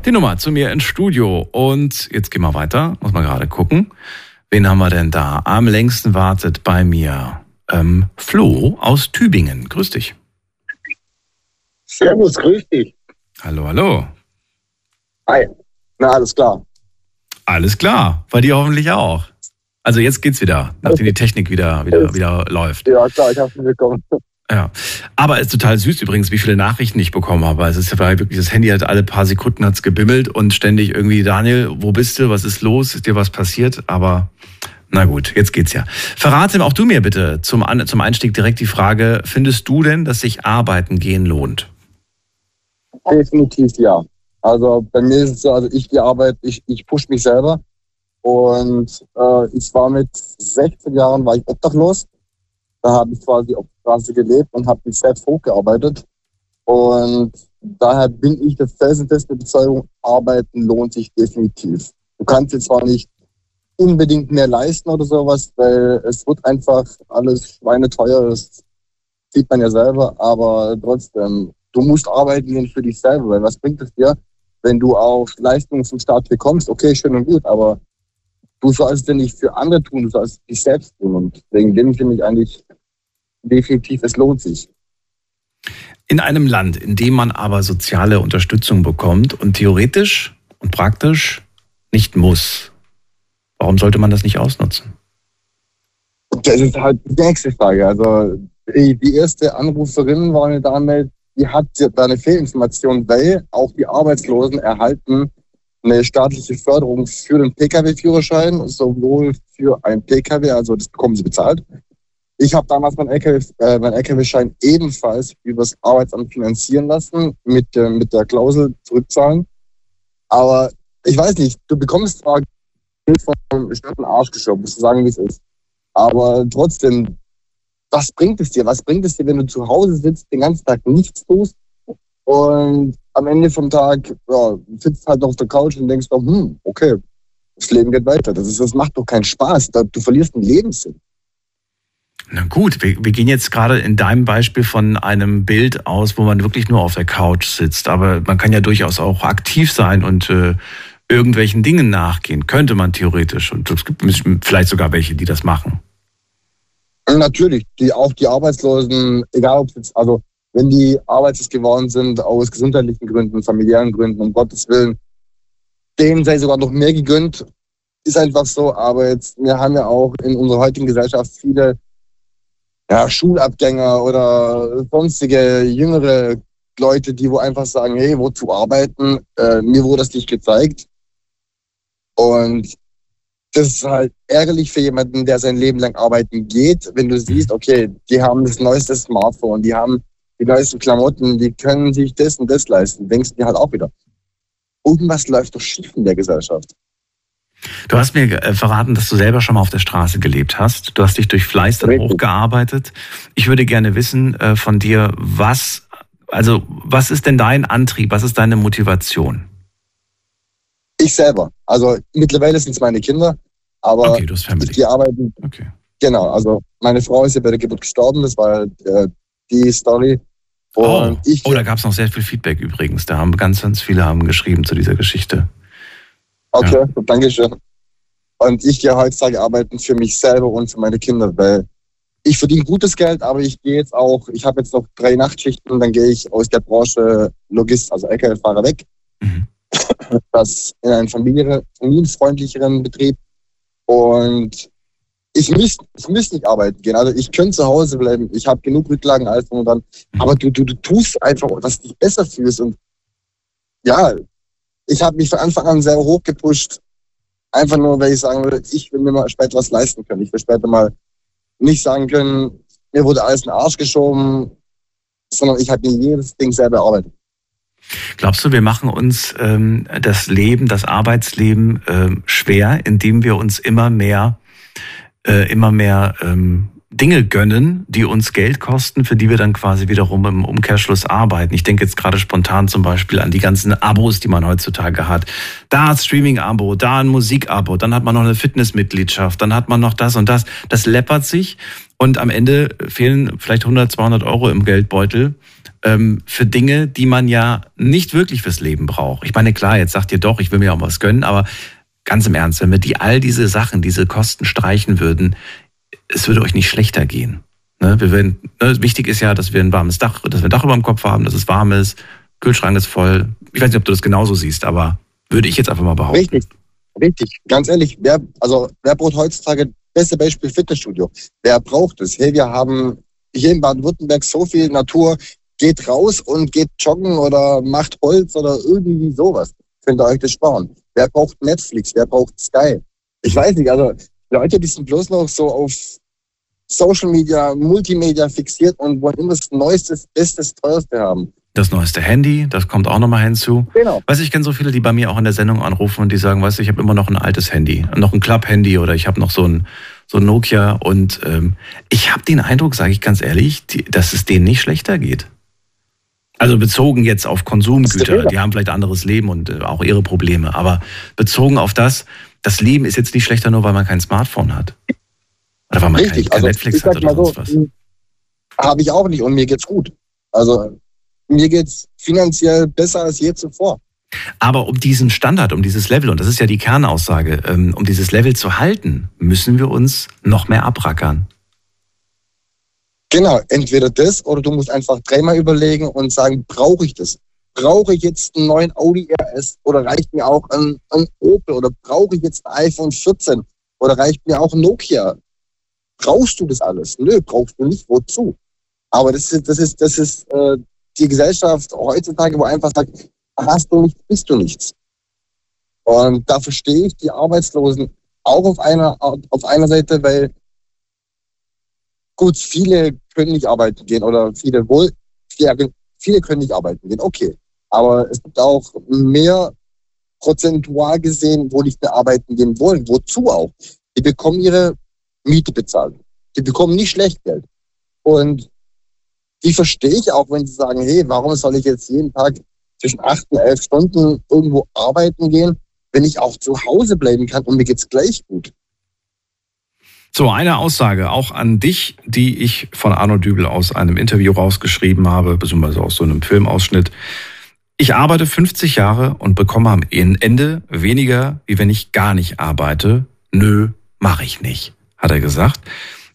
Die Nummer zu mir ins Studio. Und jetzt gehen wir weiter. Muss man gerade gucken. Wen haben wir denn da? Am längsten wartet bei mir ähm, Flo aus Tübingen. Grüß dich. Servus, grüß dich. Hallo, hallo. Hi. Na, alles klar. Alles klar, bei dir hoffentlich auch. Also jetzt geht's wieder, nachdem die Technik wieder, wieder, wieder läuft. Ja, klar, ich habe schon bekommen. Ja, aber es ist total süß übrigens, wie viele Nachrichten ich bekommen habe. Also es ist ja wirklich, das Handy hat alle paar Sekunden hat's gebimmelt und ständig irgendwie, Daniel, wo bist du? Was ist los? Ist dir was passiert? Aber na gut, jetzt geht's ja. Verrate auch du mir bitte zum, zum Einstieg direkt die Frage, findest du denn, dass sich arbeiten gehen lohnt? Definitiv ja. Also bei mir ist es so, also ich die Arbeit, ich, ich push mich selber. Und äh, ich war mit 16 Jahren war ich obdachlos. Da habe ich quasi auf der Straße gelebt und habe mich selbst hochgearbeitet. Und daher bin ich der felsenfeste Bezeugung, arbeiten lohnt sich definitiv. Du kannst jetzt zwar nicht unbedingt mehr leisten oder sowas, weil es wird einfach alles schweineteuer, das sieht man ja selber, aber trotzdem, du musst arbeiten gehen für dich selber, weil was bringt es dir, wenn du auch Leistungen zum Staat bekommst, okay, schön und gut, aber du sollst es ja nicht für andere tun, du sollst es dich selbst tun. Und wegen dem finde ich eigentlich definitiv, es lohnt sich. In einem Land, in dem man aber soziale Unterstützung bekommt und theoretisch und praktisch nicht muss, warum sollte man das nicht ausnutzen? Das ist halt die nächste Frage. Also die erste Anruferin war eine Dame, die hat da eine Fehlinformation, weil auch die Arbeitslosen erhalten eine staatliche Förderung für den Pkw-Führerschein, sowohl für ein Pkw, also das bekommen sie bezahlt. Ich habe damals meinen LKW, äh, mein LKW-Schein ebenfalls übers Arbeitsamt finanzieren lassen, mit, äh, mit der Klausel zurückzahlen. Aber ich weiß nicht, du bekommst zwar Geld vom Stadt Arsch geschoben, musst du sagen, wie es ist. Aber trotzdem, was bringt es dir? Was bringt es dir, wenn du zu Hause sitzt, den ganzen Tag nichts tust und am Ende vom Tag ja, sitzt halt auf der Couch und denkst, hm, okay, das Leben geht weiter. Das, ist, das macht doch keinen Spaß. Du verlierst den Lebenssinn. Na gut, wir, wir gehen jetzt gerade in deinem Beispiel von einem Bild aus, wo man wirklich nur auf der Couch sitzt. Aber man kann ja durchaus auch aktiv sein und äh, irgendwelchen Dingen nachgehen. Könnte man theoretisch. Und es gibt vielleicht sogar welche, die das machen. Natürlich, die, auch die Arbeitslosen, egal ob jetzt, also wenn die arbeitslos geworden sind aus gesundheitlichen Gründen, familiären Gründen, um Gottes Willen, denen sei sogar noch mehr gegönnt, ist einfach so. Aber jetzt, wir haben ja auch in unserer heutigen Gesellschaft viele ja, Schulabgänger oder sonstige jüngere Leute, die wo einfach sagen, hey, wozu arbeiten? Äh, mir wurde das nicht gezeigt. Und das ist halt ärgerlich für jemanden, der sein Leben lang arbeiten geht, wenn du siehst, okay, die haben das neueste Smartphone, die haben die neuesten Klamotten, die können sich das und das leisten. Denkst du dir halt auch wieder. Irgendwas läuft doch schief in der Gesellschaft. Du hast mir äh, verraten, dass du selber schon mal auf der Straße gelebt hast. Du hast dich durch Fleiß dann hochgearbeitet. Ich würde gerne wissen äh, von dir, was, also, was ist denn dein Antrieb? Was ist deine Motivation? Ich selber. Also, mittlerweile sind es meine Kinder, aber okay, du hast Family. die arbeiten. Okay. Genau, also meine Frau ist ja bei der Geburt gestorben, das war äh, die Story. Oh. Und ich, oh da gab es noch sehr viel Feedback übrigens. Da haben ganz, ganz viele haben geschrieben zu dieser Geschichte. Okay, ja. danke schön. Und ich gehe heutzutage arbeiten für mich selber und für meine Kinder, weil ich verdiene gutes Geld, aber ich gehe jetzt auch, ich habe jetzt noch drei Nachtschichten, dann gehe ich aus der Branche Logist, also LKW-Fahrer weg. Mhm. Das in einen familienfreundlicheren Betrieb. Und ich müsste ich müsst nicht arbeiten gehen. Also ich könnte zu Hause bleiben. Ich habe genug Rücklagen, alles und dann. Mhm. Aber du, du, du tust einfach, dass du dich besser fühlst. Und ja, ich habe mich von Anfang an sehr hoch gepusht. Einfach nur, weil ich sagen würde, ich will mir mal später was leisten können. Ich will später mal nicht sagen können, mir wurde alles in den Arsch geschoben, sondern ich habe mir jedes Ding selber erarbeitet. Glaubst du, wir machen uns ähm, das Leben, das Arbeitsleben ähm, schwer, indem wir uns immer mehr, äh, immer mehr ähm, Dinge gönnen, die uns Geld kosten, für die wir dann quasi wiederum im Umkehrschluss arbeiten. Ich denke jetzt gerade spontan zum Beispiel an die ganzen Abos, die man heutzutage hat. Da ein Streaming-Abo, da ein Musik-Abo, dann hat man noch eine Fitnessmitgliedschaft, dann hat man noch das und das. Das läppert sich und am Ende fehlen vielleicht 100, 200 Euro im Geldbeutel ähm, für Dinge, die man ja nicht wirklich fürs Leben braucht. Ich meine, klar, jetzt sagt ihr doch, ich will mir auch was gönnen, aber ganz im Ernst, wenn wir die all diese Sachen, diese Kosten streichen würden, es würde euch nicht schlechter gehen. Ne? Wir werden, ne? Wichtig ist ja, dass wir ein warmes Dach, dass wir ein Dach über dem Kopf haben, dass es warm ist, Kühlschrank ist voll. Ich weiß nicht, ob du das genauso siehst, aber würde ich jetzt einfach mal behaupten. Richtig, richtig. Ganz ehrlich, wer, also wer braucht heutzutage, beste Beispiel Fitnessstudio. Wer braucht es? Hey, wir haben hier in Baden-Württemberg so viel Natur, geht raus und geht joggen oder macht Holz oder irgendwie sowas. Könnt ihr euch das sparen. Wer braucht Netflix? Wer braucht Sky? Ich weiß nicht, also Leute, die sind bloß noch so auf Social Media, Multimedia fixiert und wollen immer das Neueste, Bestes, Teuerste haben. Das neueste Handy, das kommt auch nochmal hinzu. Genau. Weiß ich kenne so viele, die bei mir auch in der Sendung anrufen und die sagen, weißt du, ich habe immer noch ein altes Handy, noch ein Club-Handy oder ich habe noch so ein, so ein Nokia und ähm, ich habe den Eindruck, sage ich ganz ehrlich, die, dass es denen nicht schlechter geht. Also bezogen jetzt auf Konsumgüter, die haben vielleicht anderes Leben und äh, auch ihre Probleme, aber bezogen auf das, das Leben ist jetzt nicht schlechter, nur weil man kein Smartphone hat. Oder weil man Richtig, kein, kein also, Netflix hat oder sonst so, was. Habe ich auch nicht und mir geht's gut. Also mir geht's finanziell besser als je zuvor. Aber um diesen Standard, um dieses Level, und das ist ja die Kernaussage, ähm, um dieses Level zu halten, müssen wir uns noch mehr abrackern. Genau, entweder das oder du musst einfach dreimal überlegen und sagen, brauche ich das? Brauche ich jetzt einen neuen Audi RS oder reicht mir auch ein, ein Opel oder brauche ich jetzt ein iPhone 14 oder reicht mir auch ein Nokia? Brauchst du das alles? Nö, brauchst du nicht. Wozu? Aber das ist, das ist, das ist äh, die Gesellschaft heutzutage, wo einfach sagt, hast du nichts, bist du nichts. Und da verstehe ich die Arbeitslosen auch auf einer, auf einer Seite, weil gut, viele können nicht arbeiten gehen oder viele wohl, viele, viele können nicht arbeiten gehen, okay. Aber es gibt auch mehr prozentual gesehen, wo nicht mehr arbeiten gehen wollen. Wozu auch? Die bekommen ihre Miete bezahlt. Die bekommen nicht schlecht Geld. Und die verstehe ich auch, wenn sie sagen, hey, warum soll ich jetzt jeden Tag zwischen acht und elf Stunden irgendwo arbeiten gehen, wenn ich auch zu Hause bleiben kann und mir geht's gleich gut. So, eine Aussage auch an dich, die ich von Arno Dübel aus einem Interview rausgeschrieben habe, beziehungsweise aus so einem Filmausschnitt. Ich arbeite 50 Jahre und bekomme am Ende weniger, wie wenn ich gar nicht arbeite. Nö, mache ich nicht, hat er gesagt.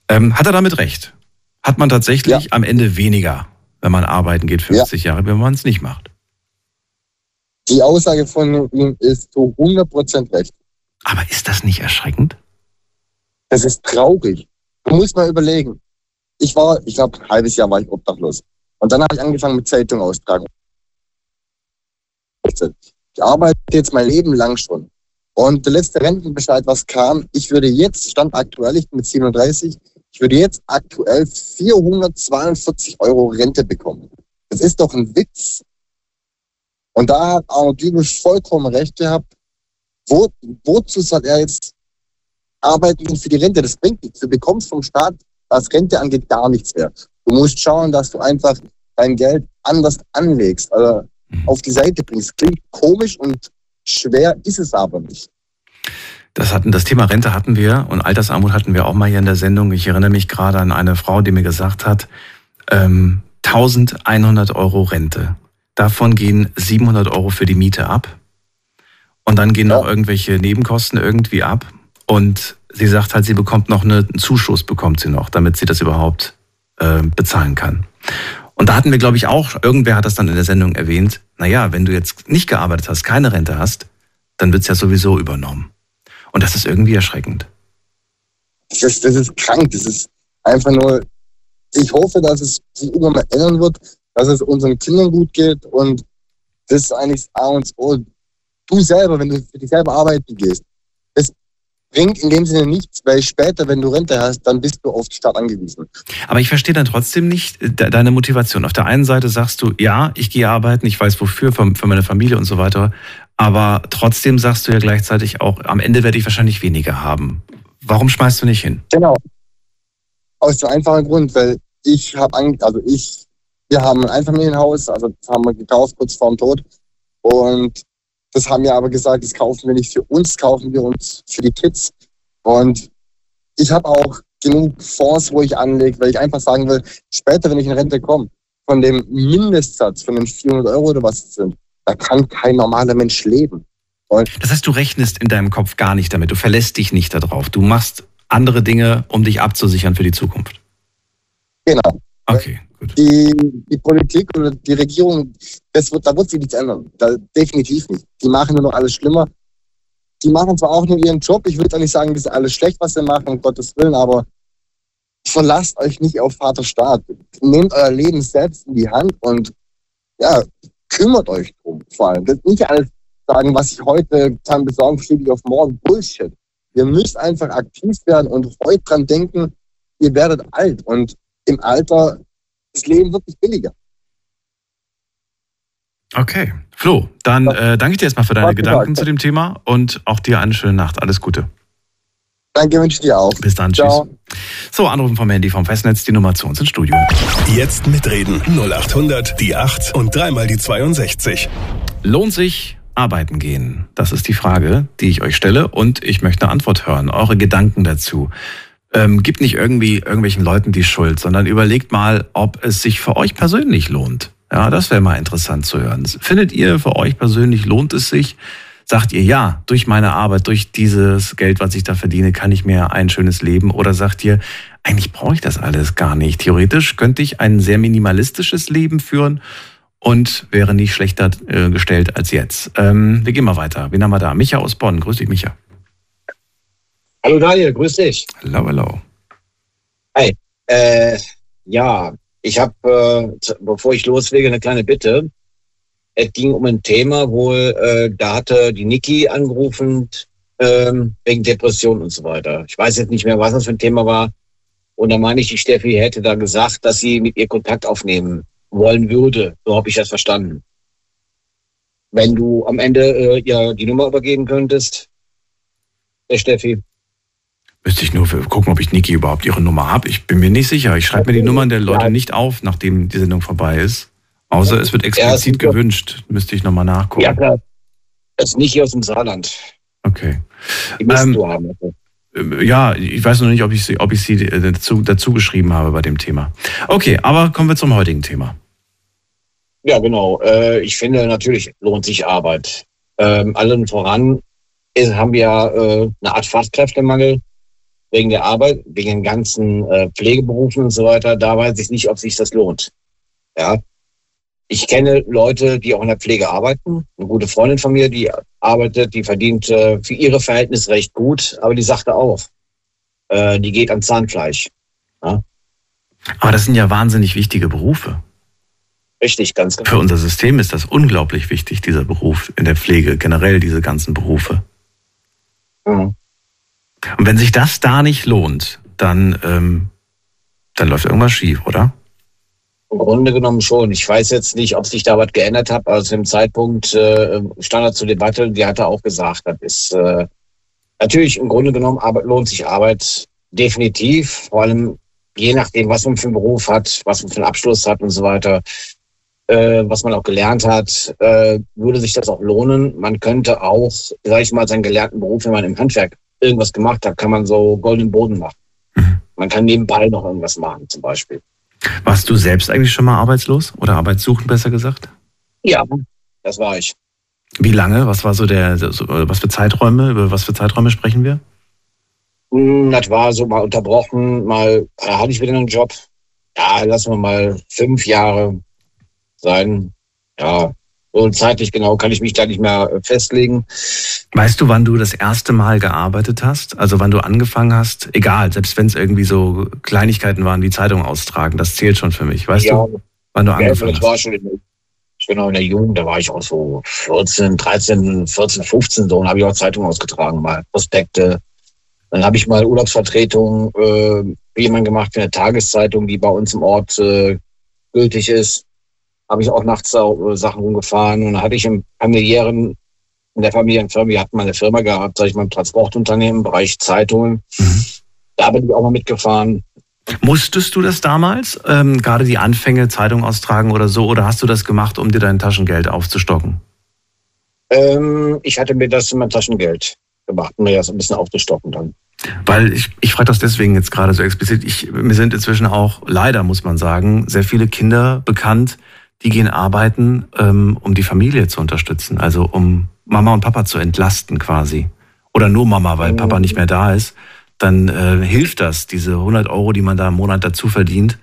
Ähm, hat er damit recht? Hat man tatsächlich ja. am Ende weniger, wenn man arbeiten geht, 50 ja. Jahre, wenn man es nicht macht? Die Aussage von ihm ist zu 100% recht. Aber ist das nicht erschreckend? Das ist traurig. Du musst mal überlegen. Ich war, ich glaube, ein halbes Jahr war ich obdachlos. Und dann habe ich angefangen mit Zeitung austragen. Ich arbeite jetzt mein Leben lang schon. Und der letzte Rentenbescheid, was kam, ich würde jetzt, stand aktuell, ich bin mit 37, ich würde jetzt aktuell 442 Euro Rente bekommen. Das ist doch ein Witz. Und da hat Arno Dübel vollkommen recht gehabt. Wo, wozu soll er jetzt arbeiten für die Rente? Das bringt nichts. Du bekommst vom Staat, was Rente angeht, gar nichts mehr. Du musst schauen, dass du einfach dein Geld anders anlegst, also. Auf die Seite bringst. Klingt komisch und schwer ist es aber nicht. Das, hatten, das Thema Rente hatten wir und Altersarmut hatten wir auch mal hier in der Sendung. Ich erinnere mich gerade an eine Frau, die mir gesagt hat, ähm, 1100 Euro Rente. Davon gehen 700 Euro für die Miete ab. Und dann gehen ja. noch irgendwelche Nebenkosten irgendwie ab. Und sie sagt halt, sie bekommt noch eine, einen Zuschuss, bekommt sie noch, damit sie das überhaupt äh, bezahlen kann. Und da hatten wir, glaube ich, auch, irgendwer hat das dann in der Sendung erwähnt, naja, wenn du jetzt nicht gearbeitet hast, keine Rente hast, dann wird es ja sowieso übernommen. Und das ist irgendwie erschreckend. Das ist, das ist krank, das ist einfach nur, ich hoffe, dass es sich irgendwann mal ändern wird, dass es unseren Kindern gut geht und das ist eigentlich das A und O. Du selber, wenn du für dich selber arbeiten gehst, bringt in dem Sinne nichts, weil später, wenn du Rente hast, dann bist du auf die Stadt angewiesen. Aber ich verstehe dann trotzdem nicht äh, deine Motivation. Auf der einen Seite sagst du, ja, ich gehe arbeiten, ich weiß wofür, für, für meine Familie und so weiter. Aber trotzdem sagst du ja gleichzeitig auch, am Ende werde ich wahrscheinlich weniger haben. Warum schmeißt du nicht hin? Genau. Aus dem einfachen Grund, weil ich habe also ich wir haben ein Einfamilienhaus, also das haben wir gekauft kurz vorm Tod. Und das haben wir aber gesagt, das kaufen wir nicht für uns, kaufen wir uns für die Kids. Und ich habe auch genug Fonds, wo ich anlege, weil ich einfach sagen will, später, wenn ich in Rente komme, von dem Mindestsatz, von den 400 Euro oder was es sind, da kann kein normaler Mensch leben. Und das heißt, du rechnest in deinem Kopf gar nicht damit, du verlässt dich nicht darauf, du machst andere Dinge, um dich abzusichern für die Zukunft. Genau. Okay. Die, die Politik oder die Regierung, das wird, da wird sich nichts ändern. Da, definitiv nicht. Die machen nur noch alles schlimmer. Die machen zwar auch nur ihren Job. Ich würde auch nicht sagen, das ist alles schlecht, was sie machen, um Gottes Willen, aber verlasst euch nicht auf Vater Staat. Nehmt euer Leben selbst in die Hand und ja, kümmert euch drum. Vor allem. Das nicht alles sagen, was ich heute kann besorgen, schiebe ich auf morgen. Bullshit. Ihr müsst einfach aktiv werden und heute dran denken, ihr werdet alt. Und im Alter das Leben wird nicht billiger. Okay. Flo, dann äh, danke ich dir erstmal für deine Gedanken zu dem Thema und auch dir eine schöne Nacht. Alles Gute. Danke, wünsche dir auch. Bis dann, Ciao. tschüss. So, Anrufen vom Handy vom Festnetz, die Nummer zu uns ins Studio. Jetzt mitreden. 0800, die 8 und dreimal die 62. Lohnt sich arbeiten gehen? Das ist die Frage, die ich euch stelle und ich möchte eine Antwort hören. Eure Gedanken dazu ähm, gibt nicht irgendwie irgendwelchen Leuten die Schuld, sondern überlegt mal, ob es sich für euch persönlich lohnt. Ja, das wäre mal interessant zu hören. Findet ihr für euch persönlich lohnt es sich? Sagt ihr ja, durch meine Arbeit, durch dieses Geld, was ich da verdiene, kann ich mir ein schönes Leben? Oder sagt ihr, eigentlich brauche ich das alles gar nicht. Theoretisch könnte ich ein sehr minimalistisches Leben führen und wäre nicht schlechter äh, gestellt als jetzt. Ähm, wir gehen mal weiter. Wen haben wir da? Micha aus Bonn. Grüß dich, Micha. Hallo Daniel, grüß dich. Hallo, hallo. Hi. Äh, ja, Ich habe, äh, bevor ich loslege, eine kleine Bitte. Es ging um ein Thema, wo äh, da hatte die Niki angerufen ähm, wegen Depression und so weiter. Ich weiß jetzt nicht mehr, was das für ein Thema war. Und da meine ich, die Steffi hätte da gesagt, dass sie mit ihr Kontakt aufnehmen wollen würde. So habe ich das verstanden. Wenn du am Ende äh, ja die Nummer übergeben könntest, der Steffi. Müsste ich nur gucken, ob ich Niki überhaupt ihre Nummer habe. Ich bin mir nicht sicher. Ich schreibe mir die Nummern der Leute nicht auf, nachdem die Sendung vorbei ist. Außer es wird explizit gewünscht. Müsste ich nochmal nachgucken. Ja, klar. Das ist nicht aus dem Saarland. Okay. Die müssten ähm, du haben. Äh, ja, ich weiß noch nicht, ob ich sie, ob ich sie äh, dazu, dazu geschrieben habe bei dem Thema. Okay, aber kommen wir zum heutigen Thema. Ja, genau. Äh, ich finde natürlich lohnt sich Arbeit. Ähm, allen voran haben wir eine Art Fachkräftemangel wegen der Arbeit, wegen den ganzen Pflegeberufen und so weiter. Da weiß ich nicht, ob sich das lohnt. Ja. Ich kenne Leute, die auch in der Pflege arbeiten. Eine gute Freundin von mir, die arbeitet, die verdient äh, für ihre Verhältnisse recht gut, aber die sagte auch, äh, die geht an Zahnfleisch. Ja? Aber das sind ja wahnsinnig wichtige Berufe. Richtig, ganz genau. Für unser System ist das unglaublich wichtig, dieser Beruf in der Pflege, generell diese ganzen Berufe. Mhm. Und wenn sich das da nicht lohnt, dann, ähm, dann läuft irgendwas schief, oder? Im Grunde genommen schon. Ich weiß jetzt nicht, ob sich da was geändert hat. Also im Zeitpunkt äh, stand er zur Debatte, die hat er auch gesagt, das ist äh, natürlich im Grunde genommen Arbeit, lohnt sich Arbeit definitiv, vor allem je nachdem, was man für einen Beruf hat, was man für einen Abschluss hat und so weiter, äh, was man auch gelernt hat, äh, würde sich das auch lohnen. Man könnte auch, sag ich mal, seinen gelernten Beruf, wenn man im Handwerk irgendwas gemacht hat, kann man so goldenen Boden machen. Mhm. Man kann nebenbei noch irgendwas machen, zum Beispiel. Warst du selbst eigentlich schon mal arbeitslos oder arbeitssuchend, besser gesagt? Ja, das war ich. Wie lange? Was war so der, was für Zeiträume? Über was für Zeiträume sprechen wir? Hm, das war so mal unterbrochen, mal da hatte ich wieder einen Job. Ja, lassen wir mal fünf Jahre sein. Ja, so zeitlich genau kann ich mich da nicht mehr festlegen. Weißt du, wann du das erste Mal gearbeitet hast? Also wann du angefangen hast? Egal, selbst wenn es irgendwie so Kleinigkeiten waren, wie Zeitung austragen, das zählt schon für mich. Weißt ja, du, wann du angefangen ja, hast? In, genau in der Jugend, da war ich auch so 14, 13, 14, 15 so und habe ich auch Zeitung ausgetragen, mal Prospekte. Dann habe ich mal Urlaubsvertretung äh, wie jemand gemacht für eine Tageszeitung, die bei uns im Ort äh, gültig ist habe ich auch nachts auch Sachen rumgefahren und dann hatte ich im familiären, in der Familienfirma, wir hatten mal eine Firma gehabt, sag ich mal, ein Transportunternehmen im Bereich Zeitungen. Mhm. Da bin ich auch mal mitgefahren. Musstest du das damals, ähm, gerade die Anfänge, Zeitung austragen oder so, oder hast du das gemacht, um dir dein Taschengeld aufzustocken? Ähm, ich hatte mir das in mein Taschengeld gemacht, um mir das ein bisschen aufzustocken dann. Weil ich, ich frage das deswegen jetzt gerade so explizit. Ich, mir sind inzwischen auch, leider muss man sagen, sehr viele Kinder bekannt, die gehen arbeiten, ähm, um die Familie zu unterstützen, also um Mama und Papa zu entlasten quasi. Oder nur Mama, weil Papa nicht mehr da ist. Dann äh, hilft das, diese 100 Euro, die man da im Monat dazu verdient,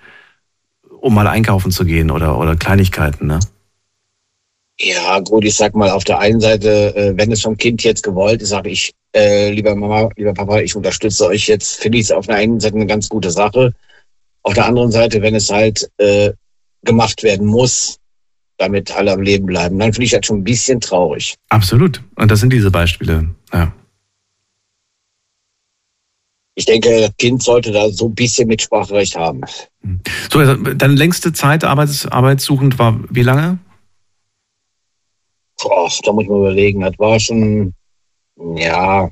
um mal einkaufen zu gehen oder, oder Kleinigkeiten, ne? Ja, gut, ich sag mal, auf der einen Seite, äh, wenn es vom Kind jetzt gewollt ist, sage ich, äh, lieber Mama, lieber Papa, ich unterstütze euch jetzt, finde ich es auf der einen Seite eine ganz gute Sache. Auf der anderen Seite, wenn es halt äh, gemacht werden muss, damit alle am Leben bleiben. Dann finde ich das schon ein bisschen traurig. Absolut. Und das sind diese Beispiele. Ja. Ich denke, das Kind sollte da so ein bisschen Mitspracherecht haben. So, also, deine längste Zeit arbeits, arbeitssuchend war wie lange? Boah, da muss ich mal überlegen. Das war schon, ja,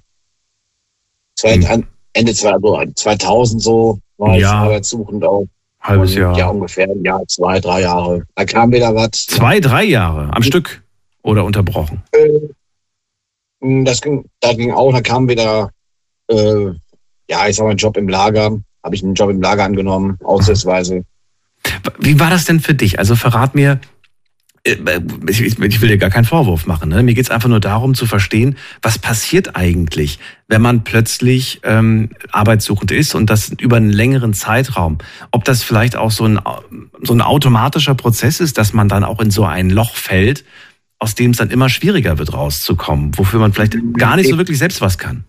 zwei, hm. Ende 2000 so war ja. ich arbeitssuchend auch. Halbes und, Jahr. Ja, ungefähr ein Jahr, zwei, drei Jahre. Da kam wieder was. Zwei, drei Jahre am Stück oder unterbrochen? Äh, das ging, da ging auch, da kam wieder, äh, ja, ich sag mal, ein Job im Lager. Habe ich einen Job im Lager angenommen, ausnahmsweise. Wie war das denn für dich? Also verrat mir, ich, ich, will dir gar keinen Vorwurf machen. Ne? Mir geht es einfach nur darum zu verstehen, was passiert eigentlich, wenn man plötzlich ähm, arbeitssuchend ist und das über einen längeren Zeitraum. Ob das vielleicht auch so ein, so ein automatischer Prozess ist, dass man dann auch in so ein Loch fällt, aus dem es dann immer schwieriger wird, rauszukommen, wofür man vielleicht gar nicht so wirklich selbst was kann.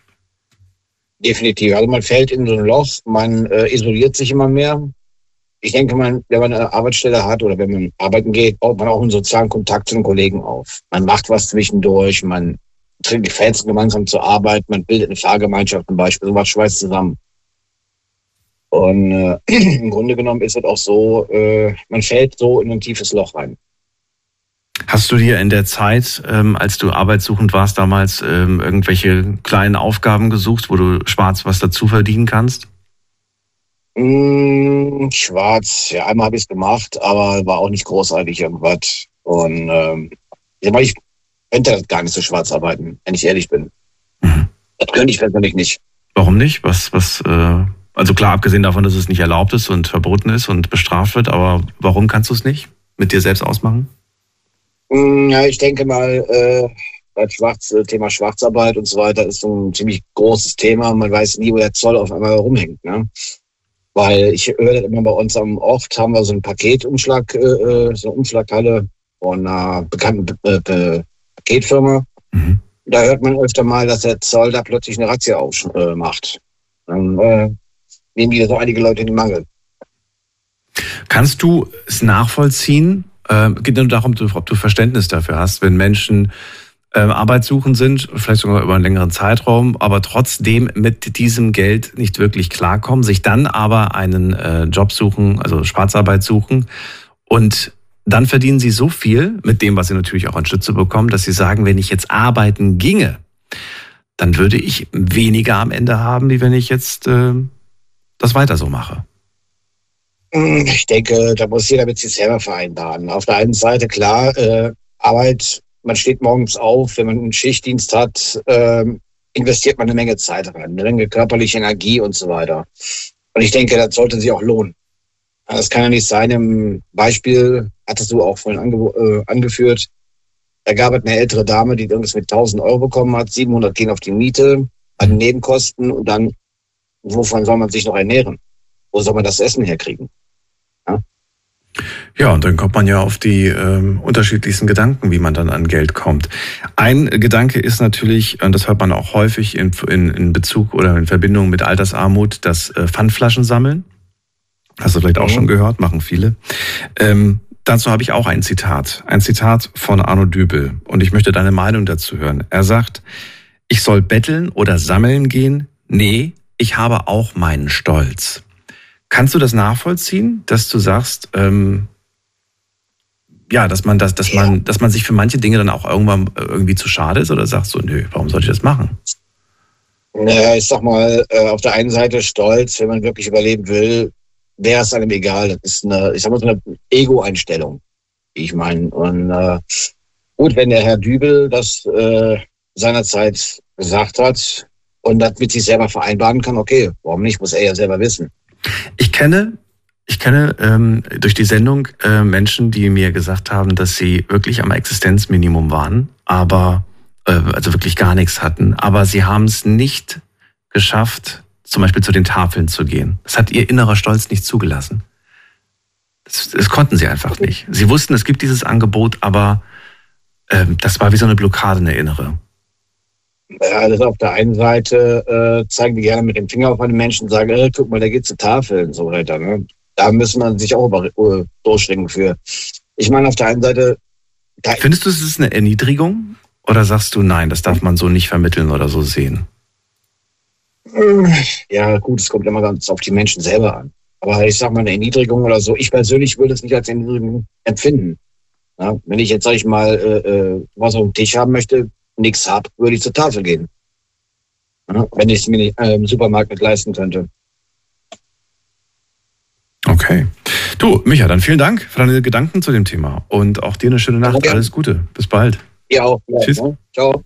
Definitiv. Also man fällt in so ein Loch, man äh, isoliert sich immer mehr. Ich denke mal, wenn man eine Arbeitsstelle hat oder wenn man arbeiten geht, baut man auch einen sozialen Kontakt zu den Kollegen auf. Man macht was zwischendurch, man trinkt die Fans gemeinsam zur Arbeit, man bildet eine Fahrgemeinschaft zum Beispiel, sowas schweißt zusammen. Und äh, im Grunde genommen ist es auch so, äh, man fällt so in ein tiefes Loch rein. Hast du dir in der Zeit, ähm, als du arbeitssuchend warst damals, ähm, irgendwelche kleinen Aufgaben gesucht, wo du schwarz was dazu verdienen kannst? Mm, schwarz, ja, einmal habe ich es gemacht, aber war auch nicht großartig irgendwas. Und ähm, ich, meine, ich könnte gar nicht so schwarz arbeiten, wenn ich ehrlich bin. Mhm. Das könnte ich persönlich nicht. Warum nicht? Was, was, äh, also klar, abgesehen davon, dass es nicht erlaubt ist und verboten ist und bestraft wird, aber warum kannst du es nicht mit dir selbst ausmachen? Mm, ja, ich denke mal, äh, das Schwarz, äh, Thema Schwarzarbeit und so weiter ist so ein ziemlich großes Thema. Man weiß nie, wo der Zoll auf einmal rumhängt. Ne? Weil ich höre das immer bei uns am Ort, haben wir so einen Paketumschlag, äh, äh so eine Umschlaghalle von einer bekannten äh, Paketfirma. Mhm. Da hört man öfter mal, dass der Zoll da plötzlich eine Razzia aufmacht. Dann äh, nehmen die so einige Leute in den Mangel. Kannst du es nachvollziehen, äh, geht nur darum, ob du Verständnis dafür hast, wenn Menschen äh, arbeitssuchend sind, vielleicht sogar über einen längeren Zeitraum, aber trotzdem mit diesem Geld nicht wirklich klarkommen, sich dann aber einen äh, Job suchen, also Schwarzarbeit suchen und dann verdienen sie so viel mit dem, was sie natürlich auch an Stütze bekommen, dass sie sagen, wenn ich jetzt arbeiten ginge, dann würde ich weniger am Ende haben, wie wenn ich jetzt äh, das weiter so mache. Hm, ich denke, da muss jeder mit sich selber vereinbaren. Auf der einen Seite klar, äh, Arbeit, man steht morgens auf, wenn man einen Schichtdienst hat, äh, investiert man eine Menge Zeit rein, eine Menge körperliche Energie und so weiter. Und ich denke, das sollte sich auch lohnen. Das kann ja nicht sein. Im Beispiel hattest du auch vorhin ange äh, angeführt. Da gab es eine ältere Dame, die irgendwas mit 1000 Euro bekommen hat, 700 gehen auf die Miete, an Nebenkosten und dann, wovon soll man sich noch ernähren? Wo soll man das Essen herkriegen? Ja, ja und dann kommt man ja auf die ähm, unterschiedlichsten Gedanken, wie man dann an Geld kommt. Ein Gedanke ist natürlich, und das hört man auch häufig in, in, in Bezug oder in Verbindung mit Altersarmut, das äh, Pfandflaschen sammeln. Hast du vielleicht auch mhm. schon gehört, machen viele. Ähm, dazu habe ich auch ein Zitat. Ein Zitat von Arno Dübel. Und ich möchte deine Meinung dazu hören. Er sagt, ich soll betteln oder sammeln gehen? Nee, ich habe auch meinen Stolz. Kannst du das nachvollziehen, dass du sagst, ähm, ja, dass man das, dass man, dass man sich für manche Dinge dann auch irgendwann äh, irgendwie zu schade ist oder sagst du, nö, warum soll ich das machen? Naja, ich sag mal, äh, auf der einen Seite stolz, wenn man wirklich überleben will, wäre es einem egal. Das ist eine, ich sag mal, so eine Ego-Einstellung, ich meine. Und äh, gut, wenn der Herr Dübel das äh, seinerzeit gesagt hat und das mit sich selber vereinbaren kann, okay, warum nicht, muss er ja selber wissen. Ich kenne, ich kenne ähm, durch die Sendung äh, Menschen, die mir gesagt haben, dass sie wirklich am Existenzminimum waren, aber äh, also wirklich gar nichts hatten, aber sie haben es nicht geschafft, zum Beispiel zu den Tafeln zu gehen. Das hat ihr innerer Stolz nicht zugelassen. Das, das konnten sie einfach nicht. Sie wussten, es gibt dieses Angebot, aber ähm, das war wie so eine Blockade, eine innere. Ja, das auf der einen Seite äh, zeigen die gerne mit dem Finger auf einen Menschen und sagen, äh, guck mal, der geht zur Tafel und so weiter. Ne? Da müssen man sich auch äh, durchschwingen für. Ich meine, auf der einen Seite. Findest du, es ist eine Erniedrigung? Oder sagst du, nein, das darf man so nicht vermitteln oder so sehen? Ja, gut, es kommt immer ganz auf die Menschen selber an. Aber ich sag mal, eine Erniedrigung oder so, ich persönlich würde es nicht als Erniedrigung empfinden. Ja, wenn ich jetzt, sag ich mal, äh, äh was auf dem Tisch haben möchte, nichts habe, würde ich zur Tafel gehen. Ja, wenn ich es mir nicht, äh, im Supermarkt nicht leisten könnte. Okay. Du, Micha, dann vielen Dank für deine Gedanken zu dem Thema und auch dir eine schöne Nacht. Okay. Alles Gute. Bis bald. Ja, auch. Tschüss. Ja, ciao.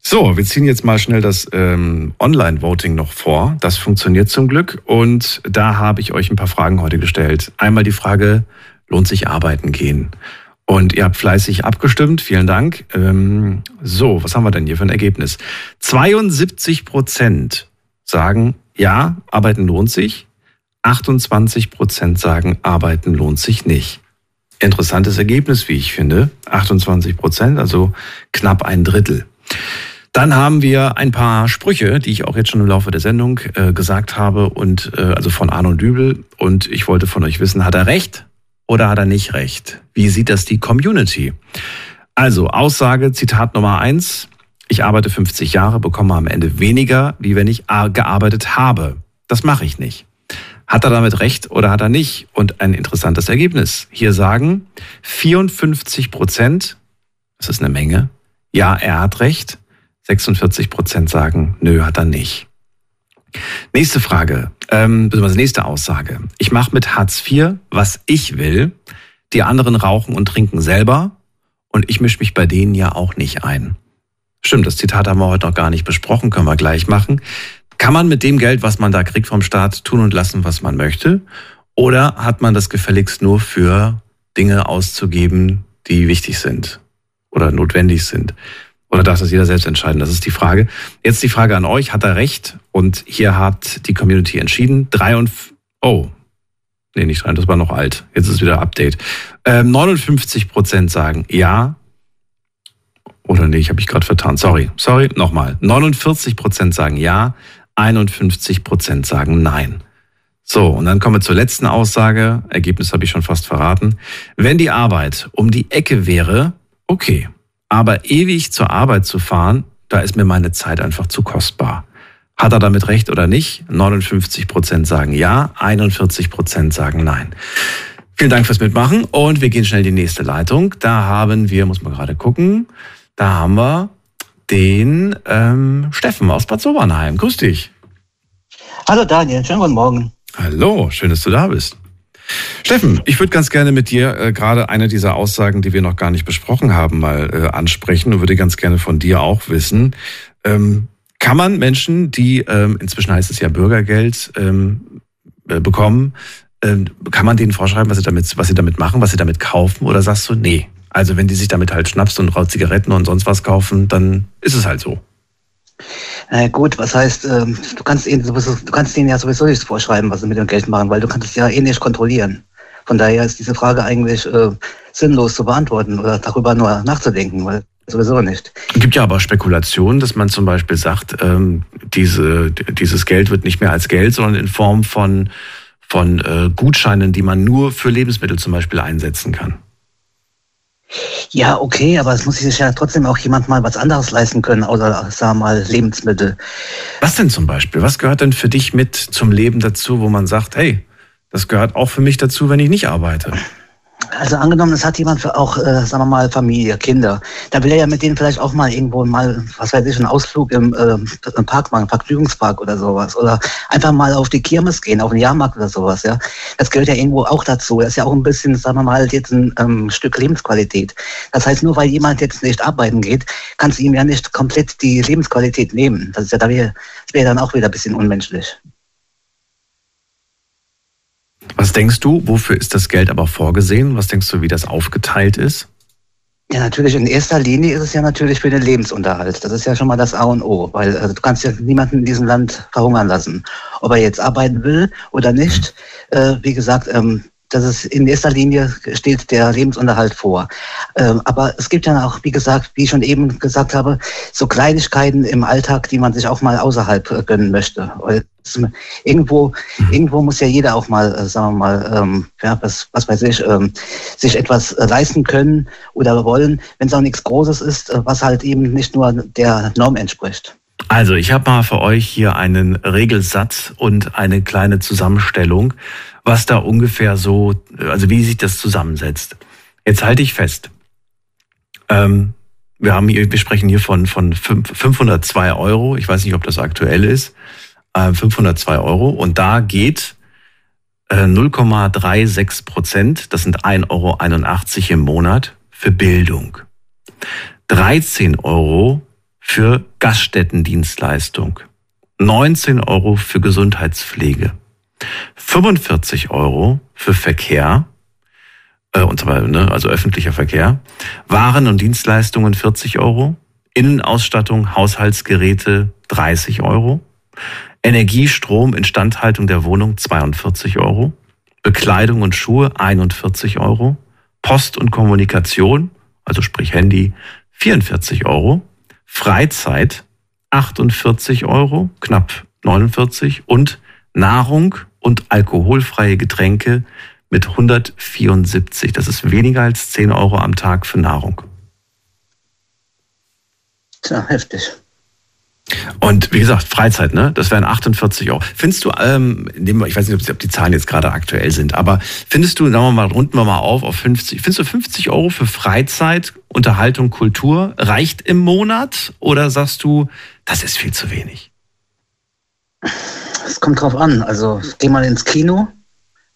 So, wir ziehen jetzt mal schnell das ähm, Online-Voting noch vor. Das funktioniert zum Glück. Und da habe ich euch ein paar Fragen heute gestellt. Einmal die Frage, lohnt sich arbeiten gehen? Und ihr habt fleißig abgestimmt. Vielen Dank. Ähm, so, was haben wir denn hier für ein Ergebnis? 72 Prozent sagen, ja, arbeiten lohnt sich. 28 Prozent sagen, arbeiten lohnt sich nicht. Interessantes Ergebnis, wie ich finde. 28 Prozent, also knapp ein Drittel. Dann haben wir ein paar Sprüche, die ich auch jetzt schon im Laufe der Sendung äh, gesagt habe und äh, also von Arno Dübel und ich wollte von euch wissen, hat er recht oder hat er nicht recht? Wie sieht das die Community? Also Aussage, Zitat Nummer eins: Ich arbeite 50 Jahre, bekomme am Ende weniger, wie wenn ich gearbeitet habe. Das mache ich nicht. Hat er damit recht oder hat er nicht? Und ein interessantes Ergebnis. Hier sagen 54 Prozent, das ist eine Menge, ja, er hat recht. 46 Prozent sagen, nö, hat er nicht. Nächste Frage, ähm, beziehungsweise nächste Aussage. Ich mache mit Hartz IV, was ich will. Die anderen rauchen und trinken selber und ich mische mich bei denen ja auch nicht ein. Stimmt, das Zitat haben wir heute noch gar nicht besprochen, können wir gleich machen. Kann man mit dem Geld, was man da kriegt vom Staat, tun und lassen, was man möchte? Oder hat man das gefälligst nur für Dinge auszugeben, die wichtig sind oder notwendig sind? Oder darf das jeder selbst entscheiden? Das ist die Frage. Jetzt die Frage an euch. Hat er recht? Und hier hat die Community entschieden. Drei und, oh, nee, nicht rein, das war noch alt. Jetzt ist wieder Update. Ähm, 59 Prozent sagen ja. Oder nee, ich habe mich gerade vertan. Sorry, sorry, nochmal. 49 Prozent sagen ja, 51 Prozent sagen nein. So, und dann kommen wir zur letzten Aussage. Ergebnis habe ich schon fast verraten. Wenn die Arbeit um die Ecke wäre, okay. Aber ewig zur Arbeit zu fahren, da ist mir meine Zeit einfach zu kostbar. Hat er damit recht oder nicht? 59 Prozent sagen ja, 41 Prozent sagen nein. Vielen Dank fürs Mitmachen und wir gehen schnell in die nächste Leitung. Da haben wir, muss man gerade gucken, da haben wir den ähm, Steffen aus Bad Sobernheim. Grüß dich. Hallo Daniel, schönen guten Morgen. Hallo, schön, dass du da bist. Steffen, ich würde ganz gerne mit dir äh, gerade eine dieser Aussagen, die wir noch gar nicht besprochen haben, mal äh, ansprechen und würde ganz gerne von dir auch wissen. Ähm, kann man Menschen, die ähm, inzwischen heißt es ja Bürgergeld ähm, äh, bekommen, ähm, kann man denen vorschreiben, was sie damit, was sie damit machen, was sie damit kaufen? Oder sagst du, nee, also wenn die sich damit halt Schnaps und Zigaretten und sonst was kaufen, dann ist es halt so. Na gut, was heißt, ähm, du kannst ihnen sowieso, du kannst ihnen ja sowieso nichts vorschreiben, was sie mit dem Geld machen, weil du kannst es ja eh nicht kontrollieren. Von daher ist diese Frage eigentlich äh, sinnlos zu beantworten oder darüber nur nachzudenken, weil sowieso nicht. Es gibt ja aber Spekulationen, dass man zum Beispiel sagt, ähm, diese, dieses Geld wird nicht mehr als Geld, sondern in Form von, von äh, Gutscheinen, die man nur für Lebensmittel zum Beispiel einsetzen kann. Ja, okay, aber es muss sich ja trotzdem auch jemand mal was anderes leisten können, außer, sagen wir mal, Lebensmittel. Was denn zum Beispiel? Was gehört denn für dich mit zum Leben dazu, wo man sagt, hey, das gehört auch für mich dazu, wenn ich nicht arbeite? Also angenommen, es hat jemand für auch, äh, sagen wir mal, Familie, Kinder. Da will er ja mit denen vielleicht auch mal irgendwo mal, was weiß ich, einen Ausflug im, äh, im Park machen, Vergnügungspark oder sowas. Oder einfach mal auf die Kirmes gehen, auf den Jahrmarkt oder sowas, ja. Das gehört ja irgendwo auch dazu. Das ist ja auch ein bisschen, sagen wir mal, jetzt ein ähm, Stück Lebensqualität. Das heißt, nur weil jemand jetzt nicht arbeiten geht, kannst du ihm ja nicht komplett die Lebensqualität nehmen. Das ist ja da wäre wär dann auch wieder ein bisschen unmenschlich. Was denkst du, wofür ist das Geld aber vorgesehen? Was denkst du, wie das aufgeteilt ist? Ja, natürlich. In erster Linie ist es ja natürlich für den Lebensunterhalt. Das ist ja schon mal das A und O, weil äh, du kannst ja niemanden in diesem Land verhungern lassen. Ob er jetzt arbeiten will oder nicht, äh, wie gesagt, ähm, das ist in erster Linie steht der Lebensunterhalt vor. Ähm, aber es gibt ja auch, wie gesagt, wie ich schon eben gesagt habe, so Kleinigkeiten im Alltag, die man sich auch mal außerhalb äh, gönnen möchte. Irgendwo, mhm. irgendwo muss ja jeder auch mal, äh, sagen wir mal, ähm, ja, was, was weiß ich, ähm, sich etwas äh, leisten können oder wollen, wenn es auch nichts Großes ist, was halt eben nicht nur der Norm entspricht. Also, ich habe mal für euch hier einen Regelsatz und eine kleine Zusammenstellung was da ungefähr so, also wie sich das zusammensetzt. Jetzt halte ich fest. Ähm, wir haben hier, wir sprechen hier von, von 502 Euro. Ich weiß nicht, ob das aktuell ist. Äh, 502 Euro. Und da geht äh, 0,36 Prozent, das sind 1,81 Euro im Monat, für Bildung. 13 Euro für Gaststättendienstleistung. 19 Euro für Gesundheitspflege. 45 Euro für Verkehr, äh, und zwar, ne, also öffentlicher Verkehr, Waren und Dienstleistungen 40 Euro, Innenausstattung, Haushaltsgeräte 30 Euro, Energie, Strom, Instandhaltung der Wohnung 42 Euro, Bekleidung und Schuhe 41 Euro, Post und Kommunikation, also sprich Handy 44 Euro, Freizeit 48 Euro, knapp 49 und Nahrung und alkoholfreie Getränke mit 174. Das ist weniger als 10 Euro am Tag für Nahrung. Tja, heftig. Und wie gesagt, Freizeit, ne? Das wären 48 Euro. Findest du, ähm, ich weiß nicht, ob die Zahlen jetzt gerade aktuell sind, aber findest du, sagen wir mal, runden wir mal auf auf 50, findest du 50 Euro für Freizeit, Unterhaltung, Kultur reicht im Monat? Oder sagst du, das ist viel zu wenig? Es kommt drauf an. Also geh mal ins Kino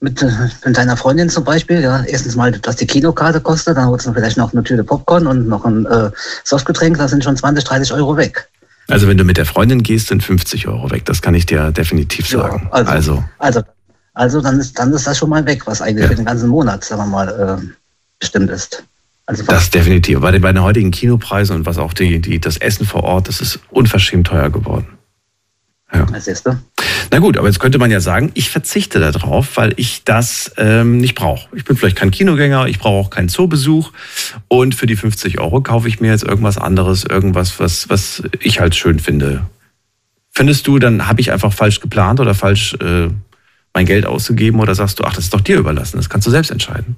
mit, mit deiner Freundin zum Beispiel. Ja, erstens mal, was die Kinokarte kostet, dann holst du vielleicht noch eine Tüte Popcorn und noch ein äh, Softgetränk, da sind schon 20, 30 Euro weg. Also wenn du mit der Freundin gehst, sind 50 Euro weg. Das kann ich dir definitiv sagen. Ja, also, also, also, also, dann, ist, dann ist das schon mal weg, was eigentlich ja. für den ganzen Monat, sagen wir mal, äh, bestimmt ist. Also das definitiv. Bei den, bei den heutigen Kinopreisen und was auch die, die, das Essen vor Ort, das ist unverschämt teuer geworden. Ja. Du? Na gut, aber jetzt könnte man ja sagen, ich verzichte darauf, weil ich das ähm, nicht brauche. Ich bin vielleicht kein Kinogänger, ich brauche auch keinen Zoobesuch und für die 50 Euro kaufe ich mir jetzt irgendwas anderes, irgendwas, was, was ich halt schön finde. Findest du, dann habe ich einfach falsch geplant oder falsch äh, mein Geld ausgegeben oder sagst du, ach, das ist doch dir überlassen, das kannst du selbst entscheiden?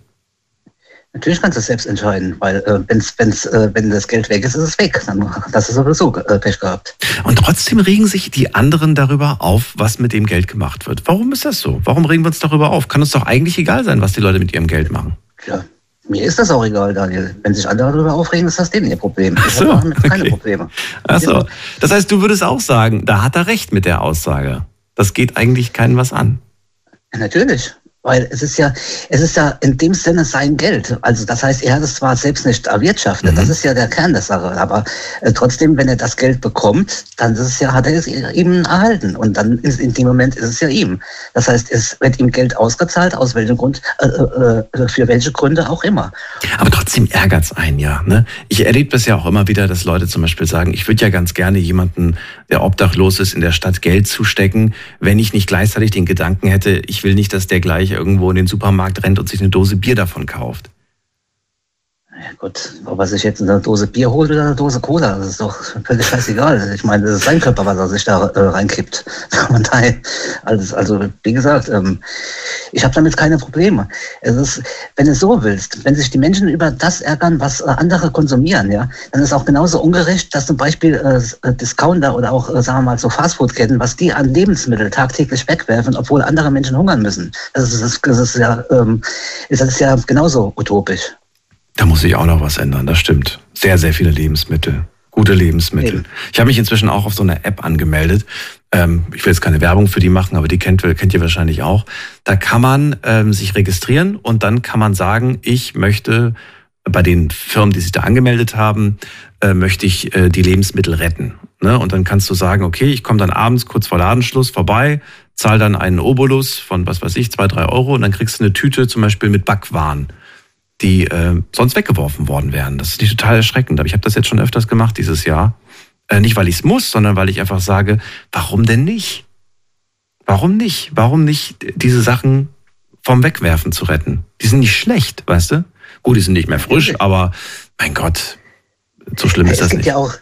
Natürlich kannst du es selbst entscheiden, weil äh, wenn's, wenn's, äh, wenn das Geld weg ist, ist es weg. Dann hast du sowieso äh, Pech gehabt. Und trotzdem regen sich die anderen darüber auf, was mit dem Geld gemacht wird. Warum ist das so? Warum regen wir uns darüber auf? Kann uns doch eigentlich egal sein, was die Leute mit ihrem Geld machen. Ja, mir ist das auch egal, Daniel. Wenn sich andere darüber aufregen, ist das denen ihr Problem. Ach so, ich keine okay. Probleme. Ach so. Das heißt, du würdest auch sagen, da hat er recht mit der Aussage. Das geht eigentlich keinen was an. Ja, natürlich. Weil es ist ja, es ist ja in dem Sinne sein Geld. Also das heißt, er hat es zwar selbst nicht erwirtschaftet, mhm. das ist ja der Kern der Sache, aber äh, trotzdem, wenn er das Geld bekommt, dann ist es ja, hat er es ihm erhalten. Und dann ist in dem Moment ist es ja ihm. Das heißt, es wird ihm Geld ausgezahlt, aus welchem Grund, äh, äh, äh für welche Gründe auch immer. Aber trotzdem ärgert es einen ja. Ne? Ich erlebe das ja auch immer wieder, dass Leute zum Beispiel sagen, ich würde ja ganz gerne jemanden, der obdachlos ist, in der Stadt Geld zustecken, wenn ich nicht gleichzeitig den Gedanken hätte, ich will nicht, dass der gleich irgendwo in den Supermarkt rennt und sich eine Dose Bier davon kauft. Ja gut, ob er sich jetzt eine Dose Bier holt oder eine Dose Cola, das ist doch völlig scheißegal. Ich meine, das ist sein Körper, was er sich da äh, reinkippt. also, also, wie gesagt, ähm, ich habe damit keine Probleme. Es ist, wenn du es so willst, wenn sich die Menschen über das ärgern, was äh, andere konsumieren, ja, dann ist auch genauso ungerecht, dass zum Beispiel äh, Discounter oder auch, äh, sagen wir mal, so Fastfood-Ketten, was die an Lebensmittel tagtäglich wegwerfen, obwohl andere Menschen hungern müssen. Das ist, das ist ja, ähm, das ist ja genauso utopisch. Da muss sich auch noch was ändern, das stimmt. Sehr, sehr viele Lebensmittel. Gute Lebensmittel. Eben. Ich habe mich inzwischen auch auf so eine App angemeldet. Ähm, ich will jetzt keine Werbung für die machen, aber die kennt, kennt ihr wahrscheinlich auch. Da kann man ähm, sich registrieren und dann kann man sagen, ich möchte bei den Firmen, die sich da angemeldet haben, äh, möchte ich äh, die Lebensmittel retten. Ne? Und dann kannst du sagen, okay, ich komme dann abends kurz vor Ladenschluss vorbei, zahl dann einen Obolus von, was weiß ich, zwei, drei Euro und dann kriegst du eine Tüte zum Beispiel mit Backwaren die äh, sonst weggeworfen worden wären. Das ist nicht total erschreckend. Aber ich habe das jetzt schon öfters gemacht dieses Jahr. Äh, nicht, weil ich es muss, sondern weil ich einfach sage, warum denn nicht? Warum nicht? Warum nicht diese Sachen vom Wegwerfen zu retten? Die sind nicht schlecht, weißt du? Gut, die sind nicht mehr frisch, aber mein Gott, so schlimm ist es das nicht. Ja auch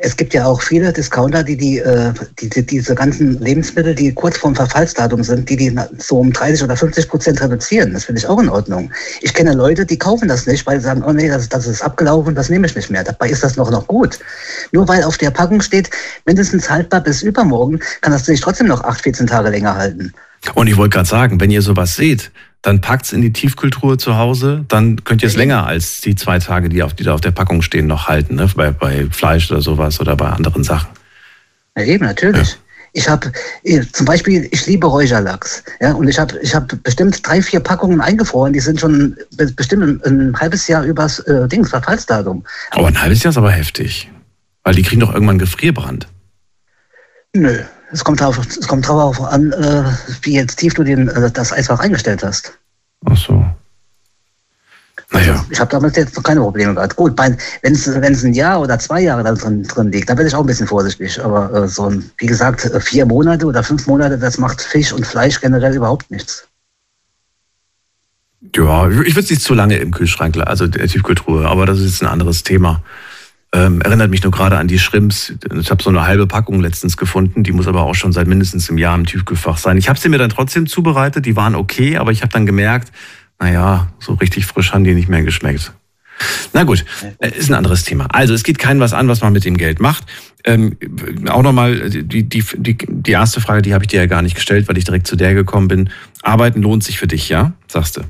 es gibt ja auch viele Discounter, die, die, äh, die, die diese ganzen Lebensmittel, die kurz vorm Verfallsdatum sind, die die so um 30 oder 50 Prozent reduzieren. Das finde ich auch in Ordnung. Ich kenne Leute, die kaufen das nicht, weil sie sagen, oh nee, das, das ist abgelaufen, das nehme ich nicht mehr. Dabei ist das noch, noch gut. Nur weil auf der Packung steht, mindestens haltbar bis übermorgen, kann das sich trotzdem noch 8, 14 Tage länger halten. Und ich wollte gerade sagen, wenn ihr sowas seht, dann packt's in die Tiefkultur zu Hause, dann könnt ihr es länger als die zwei Tage, die, auf, die da auf der Packung stehen, noch halten, ne? bei, bei Fleisch oder sowas oder bei anderen Sachen. Ja, eben, natürlich. Ja. Ich habe zum Beispiel, ich liebe Räucherlachs. Ja, und ich habe ich hab bestimmt drei, vier Packungen eingefroren. Die sind schon bestimmt ein, ein halbes Jahr übers äh, Dings, Verfallsdatum. Aber ein halbes Jahr ist aber heftig. Weil die kriegen doch irgendwann Gefrierbrand. Nö, es kommt darauf, es kommt darauf an, äh, wie jetzt tief du den, äh, das Eisfach eingestellt hast. Ach so. Naja. Also, ich habe damit jetzt noch keine Probleme gehabt. Gut, wenn es ein Jahr oder zwei Jahre da drin, drin liegt, dann bin ich auch ein bisschen vorsichtig. Aber äh, so ein, wie gesagt, äh, vier Monate oder fünf Monate, das macht Fisch und Fleisch generell überhaupt nichts. Ja, ich würde es nicht zu lange im Kühlschrank, also der Tiefkultur, aber das ist ein anderes Thema. Ähm, erinnert mich nur gerade an die Shrimps. Ich habe so eine halbe Packung letztens gefunden. Die muss aber auch schon seit mindestens einem Jahr im Tiefkühlfach sein. Ich habe sie mir dann trotzdem zubereitet. Die waren okay, aber ich habe dann gemerkt, naja, so richtig frisch haben die nicht mehr geschmeckt. Na gut, äh, ist ein anderes Thema. Also es geht keinem was an, was man mit dem Geld macht. Ähm, auch nochmal die, die, die, die erste Frage, die habe ich dir ja gar nicht gestellt, weil ich direkt zu der gekommen bin. Arbeiten lohnt sich für dich, ja? Sagst du.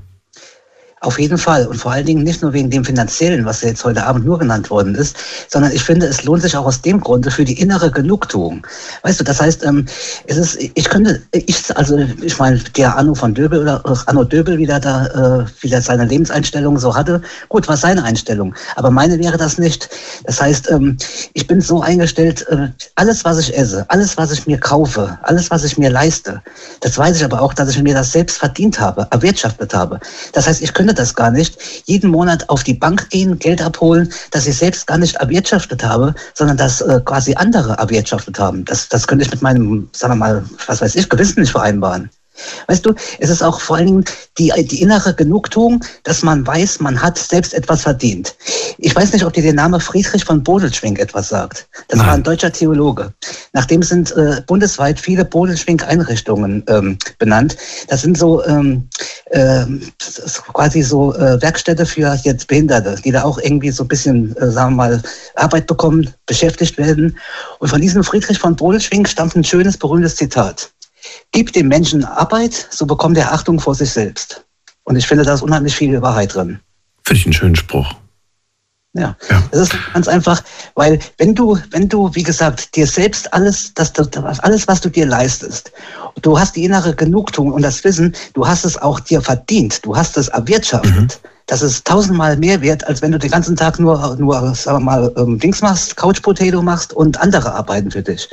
Auf jeden Fall. Und vor allen Dingen nicht nur wegen dem Finanziellen, was jetzt heute Abend nur genannt worden ist, sondern ich finde, es lohnt sich auch aus dem Grunde für die innere Genugtuung. Weißt du, das heißt, ähm, es ist, ich könnte, ich, also ich meine, der Anno von Döbel oder Anno Döbel, wie der da, äh, wie der seine Lebenseinstellung so hatte, gut, war seine Einstellung. Aber meine wäre das nicht. Das heißt, ähm, ich bin so eingestellt, äh, alles, was ich esse, alles, was ich mir kaufe, alles, was ich mir leiste, das weiß ich aber auch, dass ich mir das selbst verdient habe, erwirtschaftet habe. Das heißt, ich könnte könnte das gar nicht, jeden Monat auf die Bank gehen, Geld abholen, das ich selbst gar nicht erwirtschaftet habe, sondern das äh, quasi andere erwirtschaftet haben. Das, das könnte ich mit meinem, sagen wir mal, was weiß ich, Gewissen nicht vereinbaren. Weißt du, es ist auch vor allen Dingen die, die innere Genugtuung, dass man weiß, man hat selbst etwas verdient. Ich weiß nicht, ob dir der Name Friedrich von Bodelschwing etwas sagt. Das Nein. war ein deutscher Theologe. Nachdem sind äh, bundesweit viele Bodelschwing-Einrichtungen ähm, benannt. Das sind so ähm, äh, quasi so äh, Werkstätte für jetzt Behinderte, die da auch irgendwie so ein bisschen, äh, sagen wir mal, Arbeit bekommen, beschäftigt werden. Und von diesem Friedrich von Bodelschwing stammt ein schönes, berühmtes Zitat. Gib dem Menschen Arbeit, so bekommt er Achtung vor sich selbst. Und ich finde, da ist unheimlich viel Wahrheit drin. Finde ich einen schönen Spruch. Ja. ja, das ist ganz einfach, weil wenn du, wenn du, wie gesagt, dir selbst alles, das, das, alles, was du dir leistest, du hast die innere Genugtuung und das Wissen, du hast es auch dir verdient, du hast es erwirtschaftet. Mhm das ist tausendmal mehr wert, als wenn du den ganzen Tag nur, nur sagen wir mal, ähm, Dings machst, Couch Potato machst und andere arbeiten für dich.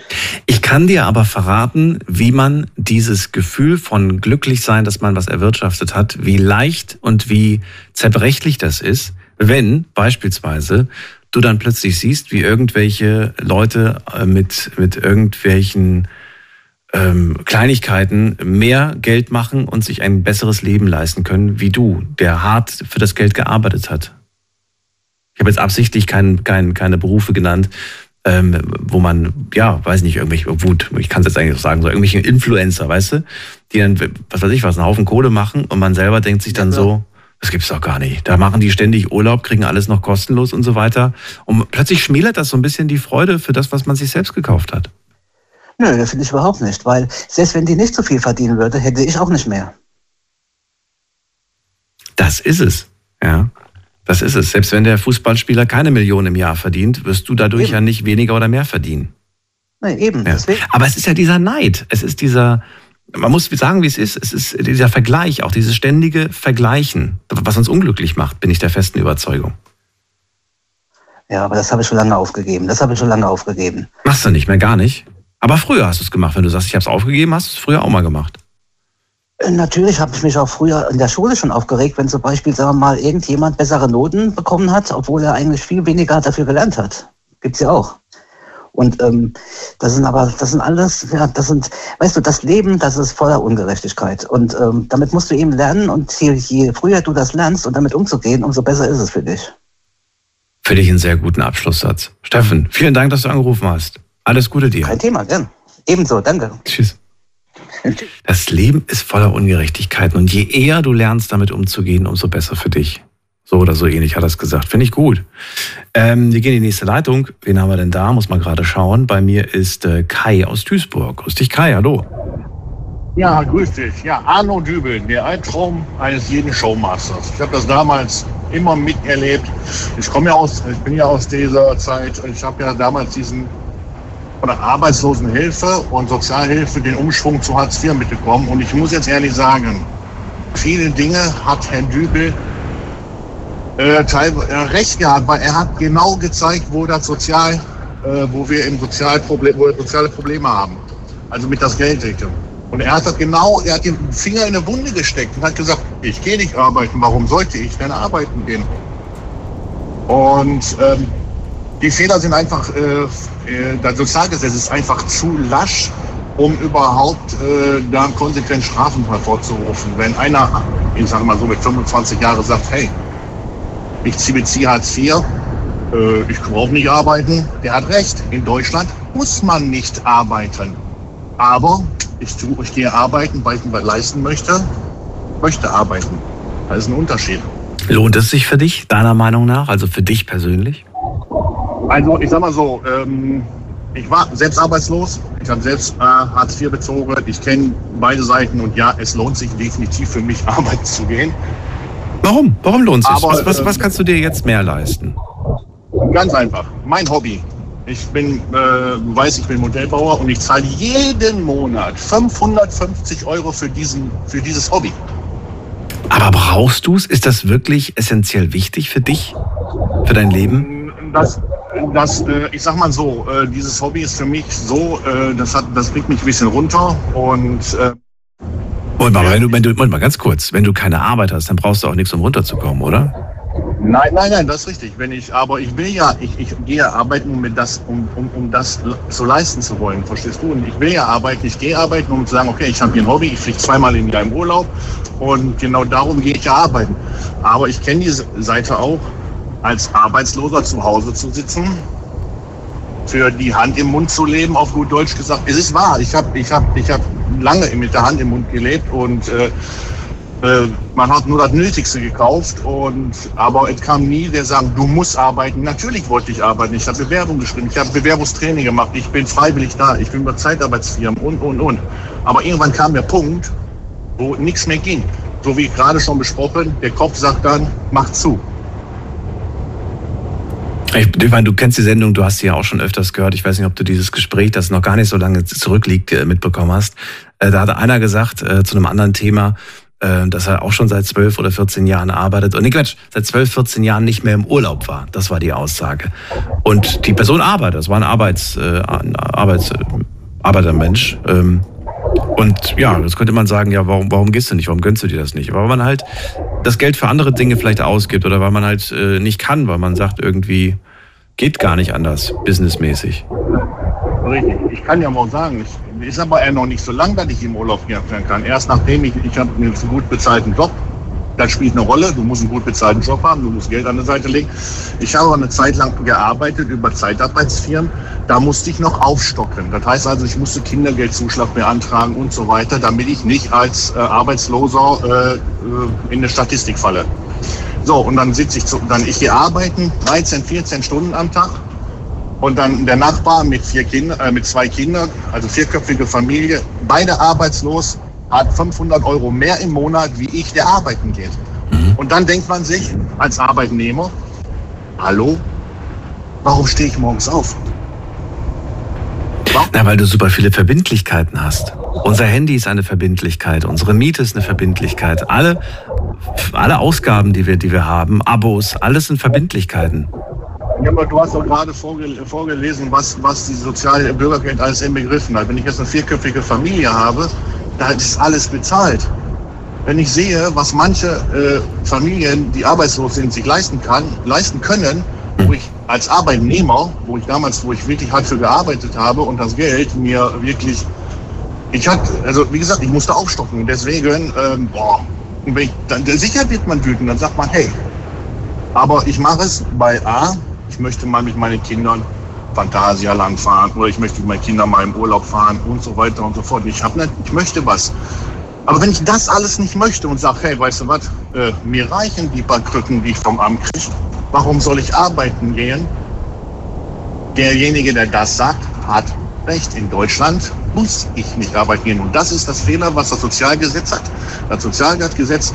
Ich kann dir aber verraten, wie man dieses Gefühl von glücklich sein, dass man was erwirtschaftet hat, wie leicht und wie zerbrechlich das ist, wenn beispielsweise du dann plötzlich siehst, wie irgendwelche Leute äh, mit, mit irgendwelchen ähm, Kleinigkeiten mehr Geld machen und sich ein besseres Leben leisten können, wie du, der hart für das Geld gearbeitet hat. Ich habe jetzt absichtlich kein, kein, keine Berufe genannt, ähm, wo man, ja, weiß nicht, irgendwelche, gut, ich kann es jetzt eigentlich sagen, so irgendwelche Influencer, weißt du, die dann, was weiß ich was, einen Haufen Kohle machen und man selber denkt sich dann ja, so, das gibt's doch gar nicht. Da machen die ständig Urlaub, kriegen alles noch kostenlos und so weiter. Und plötzlich schmälert das so ein bisschen die Freude für das, was man sich selbst gekauft hat. Nö, das finde ich überhaupt nicht, weil selbst wenn die nicht so viel verdienen würde, hätte ich auch nicht mehr. Das ist es, ja. Das ist es. Selbst wenn der Fußballspieler keine Million im Jahr verdient, wirst du dadurch eben. ja nicht weniger oder mehr verdienen. Nee, eben. Ja. Aber es ist ja dieser Neid. Es ist dieser, man muss sagen, wie es ist. Es ist dieser Vergleich, auch dieses ständige Vergleichen, was uns unglücklich macht, bin ich der festen Überzeugung. Ja, aber das habe ich schon lange aufgegeben. Das habe ich schon lange aufgegeben. Machst du nicht mehr, gar nicht? Aber früher hast du es gemacht. Wenn du sagst, ich habe es aufgegeben, hast du es früher auch mal gemacht. Äh, natürlich habe ich mich auch früher in der Schule schon aufgeregt, wenn zum Beispiel, sagen wir mal, irgendjemand bessere Noten bekommen hat, obwohl er eigentlich viel weniger dafür gelernt hat. Gibt's ja auch. Und ähm, das sind aber, das sind alles, ja, das sind, weißt du, das Leben, das ist voller Ungerechtigkeit. Und ähm, damit musst du eben lernen und je, je früher du das lernst und damit umzugehen, umso besser ist es für dich. Für dich einen sehr guten Abschlusssatz. Steffen, vielen Dank, dass du angerufen hast. Alles Gute dir. Kein Thema, gern. Ebenso, danke. Tschüss. Das Leben ist voller Ungerechtigkeiten und je eher du lernst, damit umzugehen, umso besser für dich. So oder so ähnlich hat er es gesagt. Finde ich gut. Ähm, wir gehen in die nächste Leitung. Wen haben wir denn da? Muss man gerade schauen. Bei mir ist äh, Kai aus Duisburg. Grüß dich, Kai. Hallo. Ja, grüß dich. Ja, Arno Dübel, der Albtraum eines jeden Showmasters. Ich habe das damals immer miterlebt. Ich komme ja aus, ich bin ja aus dieser Zeit. Ich habe ja damals diesen von der Arbeitslosenhilfe und Sozialhilfe den Umschwung zu Hartz IV mitbekommen. Und ich muss jetzt ehrlich sagen, viele Dinge hat Herr Dübel äh, äh, recht gehabt, weil er hat genau gezeigt, wo das Sozial, äh, wo wir im Sozialproblem, wo wir soziale Probleme haben. Also mit das Geld Und er hat das genau, er hat den Finger in der Wunde gesteckt und hat gesagt, ich gehe nicht arbeiten, warum sollte ich denn arbeiten gehen? Und ähm, die Fehler sind einfach, äh, äh, das Sozialgesetz ist einfach zu lasch, um überhaupt äh, da konsequent Strafen hervorzurufen. Wenn einer, ich sage mal so mit 25 Jahren sagt, hey, ich beziehe Hartz IV, äh, ich brauche nicht arbeiten. Der hat recht. In Deutschland muss man nicht arbeiten. Aber ich, tue, ich gehe arbeiten, weil ich was leisten möchte, möchte arbeiten. Das ist ein Unterschied. Lohnt es sich für dich, deiner Meinung nach, also für dich persönlich? Also ich sag mal so, ähm, ich war selbst arbeitslos, ich habe selbst äh, Hartz IV bezogen, ich kenne beide Seiten und ja, es lohnt sich definitiv für mich, arbeiten zu gehen. Warum? Warum lohnt es sich? Was, was, was kannst du dir jetzt mehr leisten? Ganz einfach. Mein Hobby. Ich bin, äh, du weißt, ich bin Modellbauer und ich zahle jeden Monat 550 Euro für, diesen, für dieses Hobby. Aber brauchst du es? Ist das wirklich essentiell wichtig für dich? Für dein Leben? Das, das äh, ich sag mal so, äh, dieses Hobby ist für mich so, äh, das, hat, das bringt mich ein bisschen runter und. Äh, Moment mal, wenn du, wenn du, mal, ganz kurz. Wenn du keine Arbeit hast, dann brauchst du auch nichts, um runterzukommen, oder? Nein, nein, nein, das ist richtig. Wenn ich, aber ich will ja, ich, ich gehe arbeiten, um, das, um, um, um das so leisten zu wollen, verstehst du? Und ich will ja arbeiten, ich gehe arbeiten, um zu sagen, okay, ich habe hier ein Hobby, ich fliege zweimal im Jahr im Urlaub und genau darum gehe ich ja arbeiten. Aber ich kenne diese Seite auch, als Arbeitsloser zu Hause zu sitzen, für die Hand im Mund zu leben, auf gut Deutsch gesagt. Es ist wahr, ich habe ich hab, ich hab lange mit der Hand im Mund gelebt und äh, äh, man hat nur das Nötigste gekauft und aber es kam nie der sagen, du musst arbeiten. Natürlich wollte ich arbeiten. Ich habe Bewerbung geschrieben, ich habe Bewerbungstraining gemacht, ich bin freiwillig da, ich bin über Zeitarbeitsfirmen und und und. Aber irgendwann kam der Punkt, wo nichts mehr ging. So wie gerade schon besprochen, der Kopf sagt dann, mach zu. Ich, meine, du kennst die Sendung, du hast sie ja auch schon öfters gehört. Ich weiß nicht, ob du dieses Gespräch, das noch gar nicht so lange zurückliegt, äh, mitbekommen hast. Äh, da hat einer gesagt zu einem anderen Thema, äh, dass er auch schon seit 12 oder 14 Jahren arbeitet und nee, Quatsch, seit 12, 14 Jahren nicht mehr im Urlaub war. Das war die Aussage. Und die Person arbeitet, das war ein Arbeits, äh, Arbeits, äh, Arbeitermensch. Ähm, und ja, das könnte man sagen, ja, warum, warum gehst du nicht? Warum gönnst du dir das nicht? weil man halt das Geld für andere Dinge vielleicht ausgibt oder weil man halt äh, nicht kann, weil man sagt, irgendwie geht gar nicht anders, businessmäßig. Richtig. Ich kann ja mal sagen, ich, ist aber eher noch nicht so lang, dass ich im Urlaub gehen kann. Erst nachdem ich, ich habe einen gut bezahlten Job, das spielt eine Rolle. Du musst einen gut bezahlten Job haben, du musst Geld an der Seite legen. Ich habe eine Zeit lang gearbeitet über Zeitarbeitsfirmen. Da musste ich noch aufstocken. Das heißt also, ich musste Kindergeldzuschlag beantragen und so weiter, damit ich nicht als äh, Arbeitsloser äh, äh in der Statistik falle. So, und dann sitze ich, zu, dann ich gehe arbeiten, 13, 14 Stunden am Tag und dann der Nachbar mit, vier Kinder, äh, mit zwei Kindern, also vierköpfige Familie, beide arbeitslos, hat 500 Euro mehr im Monat wie ich, der arbeiten geht. Mhm. Und dann denkt man sich als Arbeitnehmer, hallo, warum stehe ich morgens auf? Warum? Na, weil du super viele Verbindlichkeiten hast. Unser Handy ist eine Verbindlichkeit, unsere Miete ist eine Verbindlichkeit, alle, alle Ausgaben, die wir, die wir haben, Abos, alles sind Verbindlichkeiten. Ja, aber du hast doch gerade vorgelesen, was, was die soziale Bürgergeld alles inbegriffen hat. Wenn ich jetzt eine vierköpfige Familie habe, da ist alles bezahlt. Wenn ich sehe, was manche äh, Familien, die arbeitslos sind, sich leisten, kann, leisten können, wo ich als Arbeitnehmer, wo ich damals, wo ich wirklich hart für gearbeitet habe und das Geld mir wirklich, ich hatte, also wie gesagt, ich musste aufstocken. Deswegen, ähm, boah, und wenn ich, dann, sicher wird man wütend, dann sagt man, hey, aber ich mache es bei A, ich möchte mal mit meinen Kindern Phantasialand fahren oder ich möchte mit meinen Kindern mal im Urlaub fahren und so weiter und so fort. Ich, hab ich möchte was. Aber wenn ich das alles nicht möchte und sage, hey, weißt du was, äh, mir reichen die paar Krücken, die ich vom Amt kriege, warum soll ich arbeiten gehen? Derjenige, der das sagt, hat recht. In Deutschland muss ich nicht arbeiten gehen. Und das ist das Fehler, was das Sozialgesetz hat. Das Sozialgesetz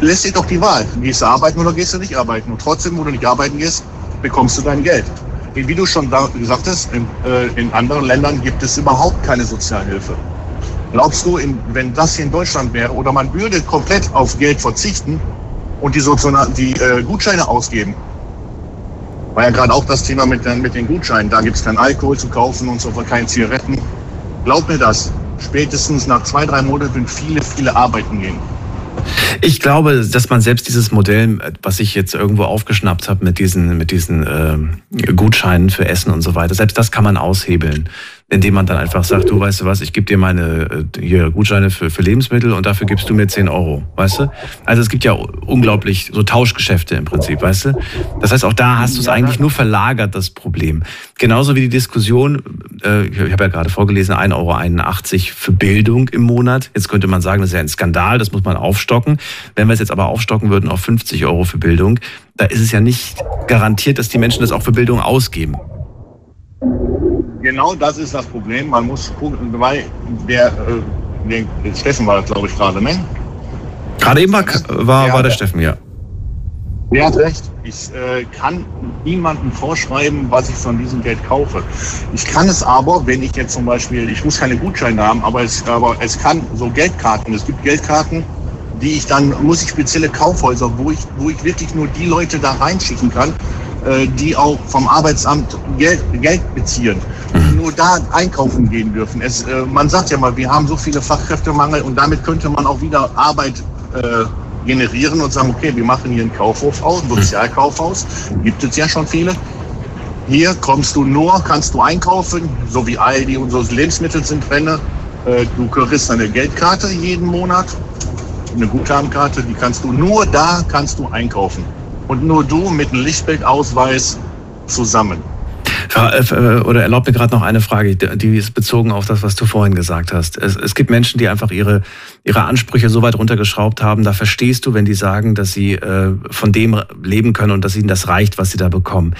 lässt dir doch die Wahl. Gehst du arbeiten oder gehst du nicht arbeiten? Und trotzdem, wo du nicht arbeiten gehst, bekommst du dein Geld. Wie du schon gesagt hast, in, äh, in anderen Ländern gibt es überhaupt keine Sozialhilfe. Glaubst du, in, wenn das hier in Deutschland wäre oder man würde komplett auf Geld verzichten und die, Sozial die äh, Gutscheine ausgeben, war ja gerade auch das Thema mit, mit den Gutscheinen. Da gibt es keinen Alkohol zu kaufen und so keine Zigaretten. Glaub mir das. Spätestens nach zwei, drei Monaten viele, viele arbeiten gehen. Ich glaube, dass man selbst dieses Modell, was ich jetzt irgendwo aufgeschnappt habe mit diesen, mit diesen äh, Gutscheinen für Essen und so weiter, selbst das kann man aushebeln. Indem man dann einfach sagt, du weißt du was, ich gebe dir meine äh, hier Gutscheine für, für Lebensmittel und dafür gibst du mir 10 Euro, weißt du? Also es gibt ja unglaublich so Tauschgeschäfte im Prinzip, weißt du? Das heißt, auch da hast du es eigentlich nur verlagert, das Problem. Genauso wie die Diskussion, äh, ich habe ja gerade vorgelesen, 1,81 Euro für Bildung im Monat. Jetzt könnte man sagen, das ist ja ein Skandal, das muss man aufstocken. Wenn wir es jetzt aber aufstocken würden auf 50 Euro für Bildung, da ist es ja nicht garantiert, dass die Menschen das auch für Bildung ausgeben. Genau das ist das Problem. Man muss gucken, weil der, äh, der Steffen war das, glaube ich, gerade, ne? Gerade eben war, war, war der Steffen, ja. Der hat recht. Ich äh, kann niemandem vorschreiben, was ich von diesem Geld kaufe. Ich kann es aber, wenn ich jetzt zum Beispiel, ich muss keine Gutscheine haben, aber es, aber es kann so Geldkarten, es gibt Geldkarten, die ich dann, muss ich spezielle Kaufhäuser, wo ich, wo ich wirklich nur die Leute da reinschicken kann, die auch vom Arbeitsamt Geld, Geld beziehen, die nur da einkaufen gehen dürfen. Es, äh, man sagt ja mal, wir haben so viele Fachkräftemangel und damit könnte man auch wieder Arbeit äh, generieren und sagen, okay, wir machen hier einen Kaufhof aus, ein Sozialkaufhaus, gibt es ja schon viele. Hier kommst du nur, kannst du einkaufen, so wie Aldi und so Lebensmittel sind drin. Äh, du kriegst eine Geldkarte jeden Monat, eine Guthabenkarte, die kannst du nur da kannst du einkaufen und nur du mit einem Lichtbildausweis zusammen. Äh, oder erlaubt mir gerade noch eine Frage, die ist bezogen auf das, was du vorhin gesagt hast. Es, es, gibt Menschen, die einfach ihre, ihre Ansprüche so weit runtergeschraubt haben, da verstehst du, wenn die sagen, dass sie äh, von dem leben können und dass ihnen das reicht, was sie da bekommen.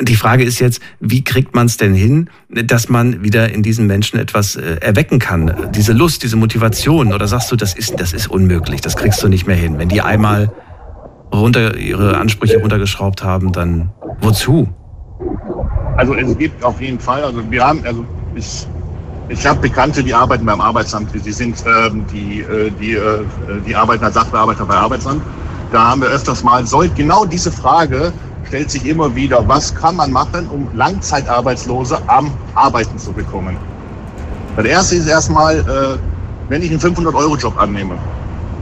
Die Frage ist jetzt, wie kriegt man es denn hin, dass man wieder in diesen Menschen etwas äh, erwecken kann? Diese Lust, diese Motivation? Oder sagst du, das ist, das ist unmöglich, das kriegst du nicht mehr hin? Wenn die einmal runter, ihre Ansprüche runtergeschraubt haben, dann wozu? Also es gibt auf jeden Fall, also wir haben, also ich, ich habe Bekannte, die arbeiten beim Arbeitsamt, die sind ähm, die, äh, die, äh, die arbeiten als Sachbearbeiter bei Arbeitsamt. Da haben wir öfters mal, soll genau diese Frage stellt sich immer wieder, was kann man machen, um Langzeitarbeitslose am Arbeiten zu bekommen? Das erste ist erstmal, äh, wenn ich einen 500-Euro-Job annehme,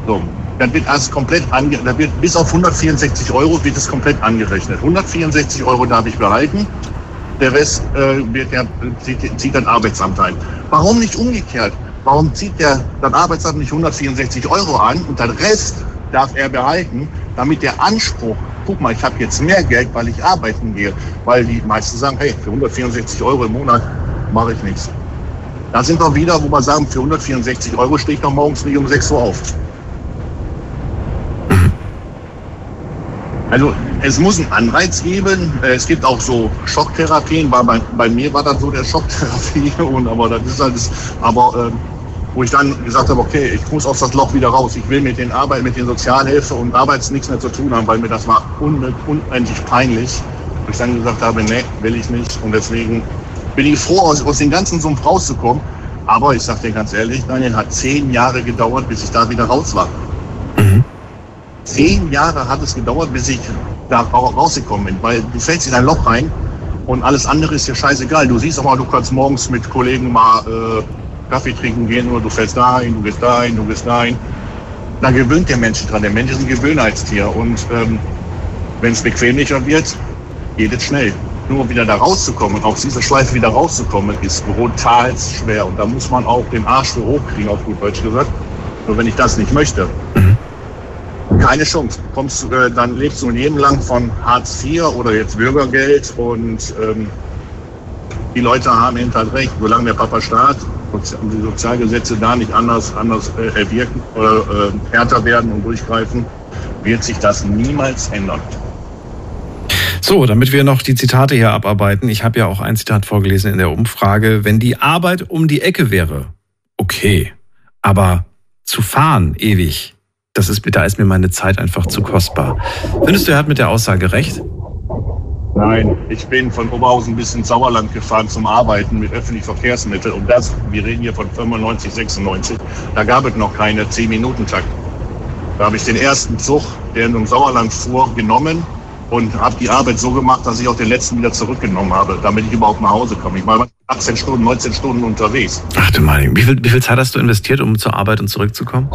so, dann wird alles komplett ange dann wird bis auf 164 Euro wird es komplett angerechnet. 164 Euro darf ich behalten. Der Rest äh, wird ja, zieht, zieht dann Arbeitsamt ein. Warum nicht umgekehrt? Warum zieht der dann Arbeitsamt nicht 164 Euro an und den Rest darf er behalten, damit der Anspruch, guck mal, ich habe jetzt mehr Geld, weil ich arbeiten gehe, weil die meisten sagen, hey, für 164 Euro im Monat mache ich nichts. Da sind wir wieder, wo wir sagen, für 164 Euro stehe ich noch morgens nicht um 6 Uhr auf. Also es muss einen Anreiz geben. Äh, es gibt auch so Schocktherapien. Bei, bei, mir war das so der Schocktherapie. Und, aber das ist halt, das, aber ähm, wo ich dann gesagt habe, okay, ich muss aus das Loch wieder raus. Ich will mit den Arbeit, mit den Sozialhilfe und Arbeits nichts mehr zu tun haben, weil mir das war un, unendlich peinlich. Wo ich dann gesagt habe, nee, will ich nicht. Und deswegen bin ich froh, aus, aus dem ganzen Sumpf rauszukommen. Aber ich sage dir ganz ehrlich, Daniel, hat zehn Jahre gedauert, bis ich da wieder raus war. Mhm. Zehn Jahre hat es gedauert, bis ich da rausgekommen bin, weil du fällst in ein Loch rein und alles andere ist dir scheißegal. Du siehst auch mal, du kannst morgens mit Kollegen mal äh, Kaffee trinken gehen oder du fällst dahin, du gehst dahin, du gehst dahin. Da gewöhnt der Mensch dran. Der Mensch ist ein Gewöhnheitstier und ähm, wenn es bequemlicher wird, geht es schnell. Nur wieder da rauszukommen, aus dieser Schleife wieder rauszukommen, ist brutal schwer. Und da muss man auch den Arsch für hochkriegen, auf gut Deutsch gesagt. Nur wenn ich das nicht möchte, mhm keine Chance. Kommst, äh, dann lebst du ein Leben lang von Hartz IV oder jetzt Bürgergeld und ähm, die Leute haben eben halt recht, solange der Papa Staat und die Sozialgesetze da nicht anders, anders äh, erwirken oder äh, härter werden und durchgreifen, wird sich das niemals ändern. So, damit wir noch die Zitate hier abarbeiten. Ich habe ja auch ein Zitat vorgelesen in der Umfrage. Wenn die Arbeit um die Ecke wäre, okay. Aber zu fahren ewig, das ist, da ist mir meine Zeit einfach zu kostbar. Findest du, er hat mit der Aussage recht? Nein, ich bin von Oberhausen bis ins Sauerland gefahren zum Arbeiten mit öffentlichen Verkehrsmitteln. Und das, wir reden hier von 95, 96, da gab es noch keine 10-Minuten-Takt. Da habe ich den ersten Zug, der in Sauerland fuhr, genommen und habe die Arbeit so gemacht, dass ich auch den letzten wieder zurückgenommen habe, damit ich überhaupt nach Hause komme. Ich war 18 Stunden, 19 Stunden unterwegs. Ach du meine, wie viel, wie viel Zeit hast du investiert, um zur Arbeit und zurückzukommen?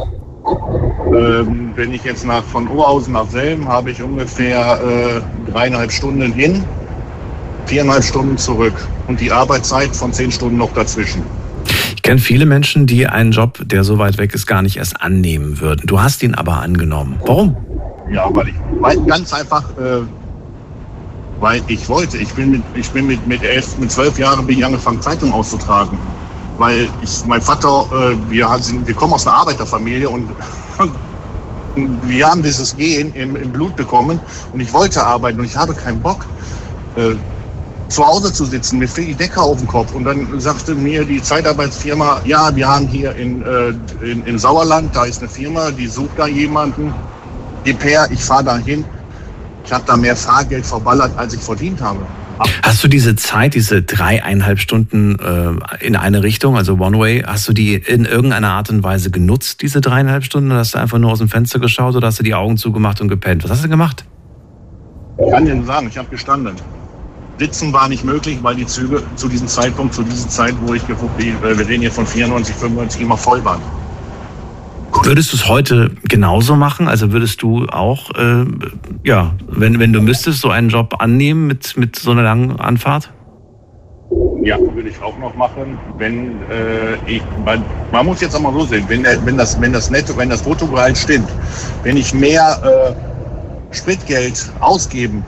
Ähm, wenn ich jetzt nach, von Oberhausen nach Selm habe ich ungefähr äh, dreieinhalb Stunden hin viereinhalb Stunden zurück und die Arbeitszeit von zehn Stunden noch dazwischen. Ich kenne viele Menschen, die einen Job, der so weit weg ist, gar nicht erst annehmen würden. Du hast ihn aber angenommen. Warum? Ja, weil ich weil ganz einfach, äh, weil ich wollte. Ich bin mit, ich bin mit, mit elf, mit zwölf Jahren bin ich angefangen, Zeitung auszutragen. Weil ich, mein Vater, äh, wir, sind, wir kommen aus einer Arbeiterfamilie und wir haben dieses Gen im, im, Blut bekommen und ich wollte arbeiten und ich habe keinen Bock, äh, zu Hause zu sitzen mit viel Decke auf dem Kopf. Und dann sagte mir die Zeitarbeitsfirma, ja, wir haben hier in, äh, in, in Sauerland, da ist eine Firma, die sucht da jemanden. Deper, ich fahre da hin. Ich habe da mehr Fahrgeld verballert, als ich verdient habe. Hast du diese Zeit, diese dreieinhalb Stunden äh, in eine Richtung, also One Way, hast du die in irgendeiner Art und Weise genutzt, diese dreieinhalb Stunden? Oder hast du einfach nur aus dem Fenster geschaut oder hast du die Augen zugemacht und gepennt? Was hast du gemacht? Ich kann dir nur sagen, ich habe gestanden. Sitzen war nicht möglich, weil die Züge zu diesem Zeitpunkt, zu dieser Zeit, wo ich geguckt bin, wir reden hier von 94, 95, immer voll waren. Würdest du es heute genauso machen? Also würdest du auch, äh, ja, wenn, wenn du müsstest, so einen Job annehmen mit, mit so einer langen Anfahrt? Ja, würde ich auch noch machen, wenn äh, ich, man, man muss jetzt auch mal so sehen, wenn, wenn das, wenn das Netto, wenn das Bruttogehalt stimmt, wenn ich mehr äh, Spritgeld ausgeben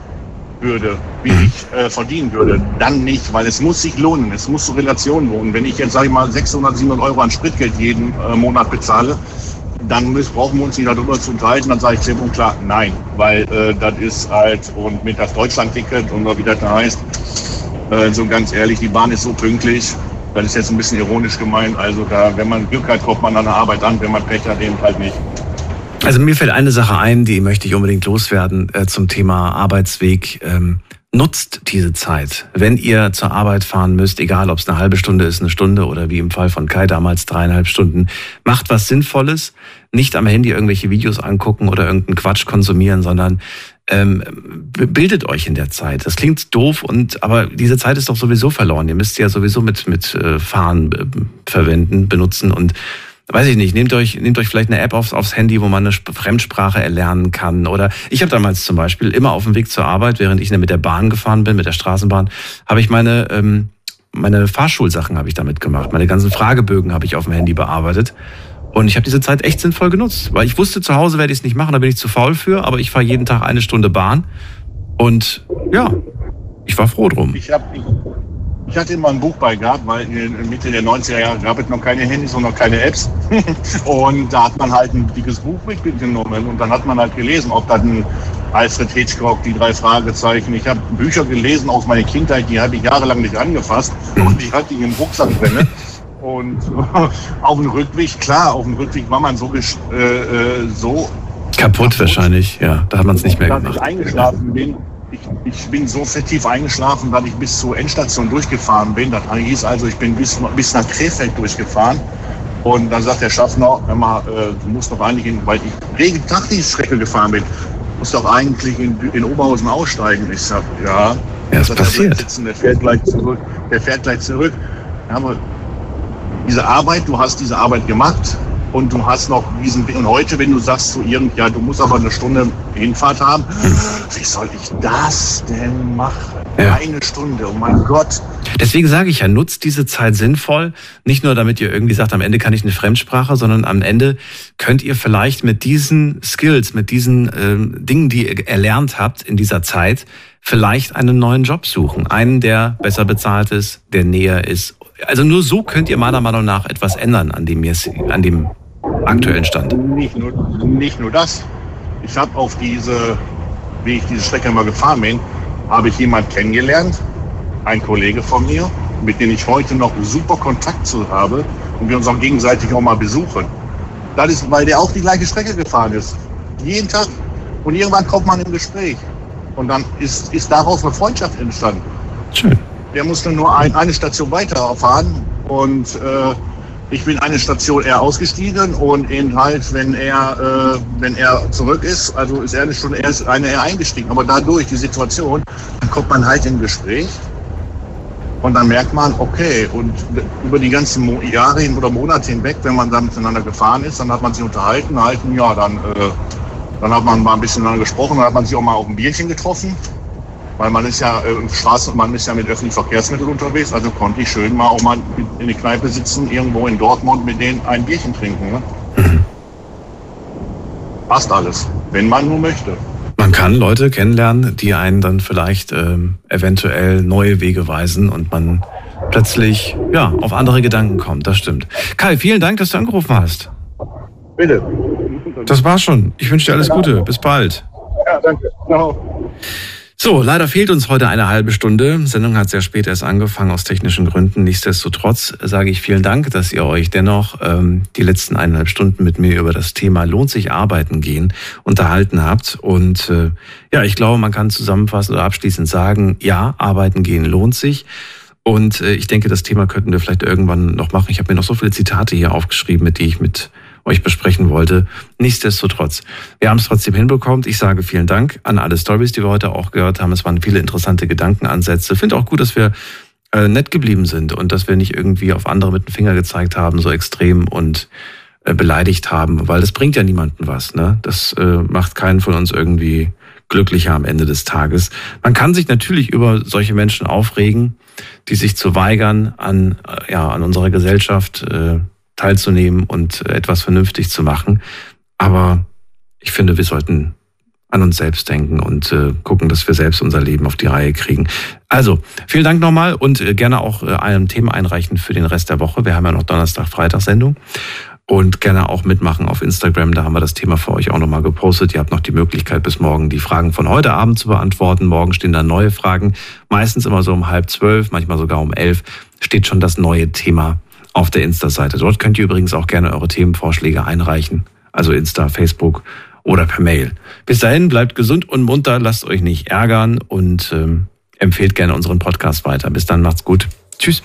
würde, wie ich äh, verdienen würde, dann nicht, weil es muss sich lohnen, es muss zur Relation lohnen. Wenn ich jetzt, sage ich mal, 600, 700 Euro an Spritgeld jeden äh, Monat bezahle, dann müssen, brauchen wir uns nicht darüber zu unterhalten. Dann sage ich klipp und klar, nein, weil äh, das ist halt, und mit das Deutschland-Ticket und wie das da heißt, äh, so ganz ehrlich, die Bahn ist so pünktlich, das ist jetzt ein bisschen ironisch gemeint, also da, wenn man Glück hat, kommt man an der Arbeit an, wenn man Pech hat, eben halt nicht. Also mir fällt eine Sache ein, die möchte ich unbedingt loswerden äh, zum Thema Arbeitsweg. Ähm, Nutzt diese Zeit. Wenn ihr zur Arbeit fahren müsst, egal ob es eine halbe Stunde ist, eine Stunde oder wie im Fall von Kai damals dreieinhalb Stunden, macht was Sinnvolles. Nicht am Handy irgendwelche Videos angucken oder irgendeinen Quatsch konsumieren, sondern ähm, bildet euch in der Zeit. Das klingt doof und aber diese Zeit ist doch sowieso verloren. Ihr müsst sie ja sowieso mit mit äh, Fahren äh, verwenden, benutzen und weiß ich nicht, nehmt euch, nehmt euch vielleicht eine App aufs, aufs Handy, wo man eine Fremdsprache erlernen kann. Oder ich habe damals zum Beispiel immer auf dem Weg zur Arbeit, während ich mit der Bahn gefahren bin, mit der Straßenbahn, habe ich meine, ähm, meine Fahrschulsachen habe ich damit gemacht. Meine ganzen Fragebögen habe ich auf dem Handy bearbeitet. Und ich habe diese Zeit echt sinnvoll genutzt, weil ich wusste, zu Hause werde ich es nicht machen, da bin ich zu faul für, aber ich fahre jeden Tag eine Stunde Bahn. Und ja, ich war froh drum. Ich habe ich hatte immer ein Buch bei gehabt, weil in Mitte der 90er Jahre gab es noch keine Handys und noch keine Apps. und da hat man halt ein dickes Buch mitgenommen und dann hat man halt gelesen, ob dann Alfred Hitchcock, die drei Fragezeichen. Ich habe Bücher gelesen aus meiner Kindheit, die habe ich jahrelang nicht angefasst und die hatte ich im Rucksack drin. Und auf dem Rückweg, klar, auf dem Rückweg war man so, äh, äh, so kaputt, kaputt wahrscheinlich, ja. Da hat man es nicht mehr gemacht. Ich eingeschlafen bin ich, ich bin so tief eingeschlafen, dass ich bis zur Endstation durchgefahren bin. Das hieß also, ich bin bis, bis nach Krefeld durchgefahren. Und dann sagt der Schaffner, hör mal, äh, du musst doch eigentlich, in, weil ich regen Tag die Strecke gefahren bin, musst doch eigentlich in, in Oberhausen aussteigen. Ich sag, ja. Ja, ist passiert. Sitzen, der fährt gleich zurück. Der fährt gleich zurück. Ja, aber diese Arbeit, du hast diese Arbeit gemacht, und du hast noch diesen und heute, wenn du sagst zu irgend, ja, du musst aber eine Stunde Hinfahrt haben, wie soll ich das denn machen? Ja. Eine Stunde, oh mein Gott. Deswegen sage ich ja, nutzt diese Zeit sinnvoll. Nicht nur, damit ihr irgendwie sagt, am Ende kann ich eine Fremdsprache, sondern am Ende könnt ihr vielleicht mit diesen Skills, mit diesen ähm, Dingen, die ihr erlernt habt in dieser Zeit, vielleicht einen neuen Job suchen. Einen, der besser bezahlt ist, der näher ist. Also nur so könnt ihr meiner Meinung nach etwas ändern an dem, an dem aktuellen Stand. Nicht nur, nicht nur das. Ich habe auf diese, wie ich diese Strecke mal gefahren bin, habe ich jemanden kennengelernt, ein Kollege von mir, mit dem ich heute noch super Kontakt zu habe und wir uns auch gegenseitig auch mal besuchen. Das ist, weil der auch die gleiche Strecke gefahren ist. Jeden Tag. Und irgendwann kommt man im Gespräch. Und dann ist, ist daraus eine Freundschaft entstanden. Schön. Der musste nur ein, eine Station weiterfahren und äh, ich bin eine Station eher ausgestiegen und eben halt, wenn er, äh, wenn er zurück ist, also ist er eine Stunde erst eine eher eingestiegen. Aber dadurch die Situation, dann kommt man halt in Gespräch und dann merkt man, okay, und über die ganzen Jahre oder Monate hinweg, wenn man da miteinander gefahren ist, dann hat man sich unterhalten, halten, ja, dann, äh, dann hat man mal ein bisschen miteinander gesprochen, dann hat man sich auch mal auf ein Bierchen getroffen. Weil man ist ja äh, Straße, man ist ja mit öffentlichen Verkehrsmitteln unterwegs, also konnte ich schön mal auch mal in der Kneipe sitzen, irgendwo in Dortmund mit denen ein Bierchen trinken. Ne? Mhm. Passt alles, wenn man nur möchte. Man kann Leute kennenlernen, die einen dann vielleicht ähm, eventuell neue Wege weisen und man plötzlich ja auf andere Gedanken kommt. Das stimmt. Kai, vielen Dank, dass du angerufen hast. Bitte. Das war's schon. Ich wünsche dir alles Gute. Bis bald. Ja, danke. Ciao. So, leider fehlt uns heute eine halbe Stunde. Sendung hat sehr spät erst angefangen aus technischen Gründen. Nichtsdestotrotz sage ich vielen Dank, dass ihr euch dennoch ähm, die letzten eineinhalb Stunden mit mir über das Thema lohnt sich arbeiten gehen unterhalten habt. Und äh, ja, ich glaube, man kann zusammenfassend oder abschließend sagen, ja, arbeiten gehen lohnt sich. Und äh, ich denke, das Thema könnten wir vielleicht irgendwann noch machen. Ich habe mir noch so viele Zitate hier aufgeschrieben, mit die ich mit euch besprechen wollte. Nichtsdestotrotz, wir haben es trotzdem hinbekommen. Ich sage vielen Dank an alle Stories, die wir heute auch gehört haben. Es waren viele interessante Gedankenansätze. Finde auch gut, dass wir äh, nett geblieben sind und dass wir nicht irgendwie auf andere mit dem Finger gezeigt haben, so extrem und äh, beleidigt haben, weil das bringt ja niemanden was. Ne? Das äh, macht keinen von uns irgendwie glücklicher am Ende des Tages. Man kann sich natürlich über solche Menschen aufregen, die sich zu weigern, an, äh, ja, an unserer Gesellschaft äh, teilzunehmen und etwas vernünftig zu machen. Aber ich finde, wir sollten an uns selbst denken und äh, gucken, dass wir selbst unser Leben auf die Reihe kriegen. Also, vielen Dank nochmal und äh, gerne auch äh, einem Thema einreichen für den Rest der Woche. Wir haben ja noch Donnerstag, Freitag Sendung. Und gerne auch mitmachen auf Instagram, da haben wir das Thema für euch auch nochmal gepostet. Ihr habt noch die Möglichkeit, bis morgen die Fragen von heute Abend zu beantworten. Morgen stehen da neue Fragen, meistens immer so um halb zwölf, manchmal sogar um elf, steht schon das neue Thema auf der Insta-Seite. Dort könnt ihr übrigens auch gerne eure Themenvorschläge einreichen. Also Insta, Facebook oder per Mail. Bis dahin, bleibt gesund und munter, lasst euch nicht ärgern und ähm, empfehlt gerne unseren Podcast weiter. Bis dann, macht's gut. Tschüss.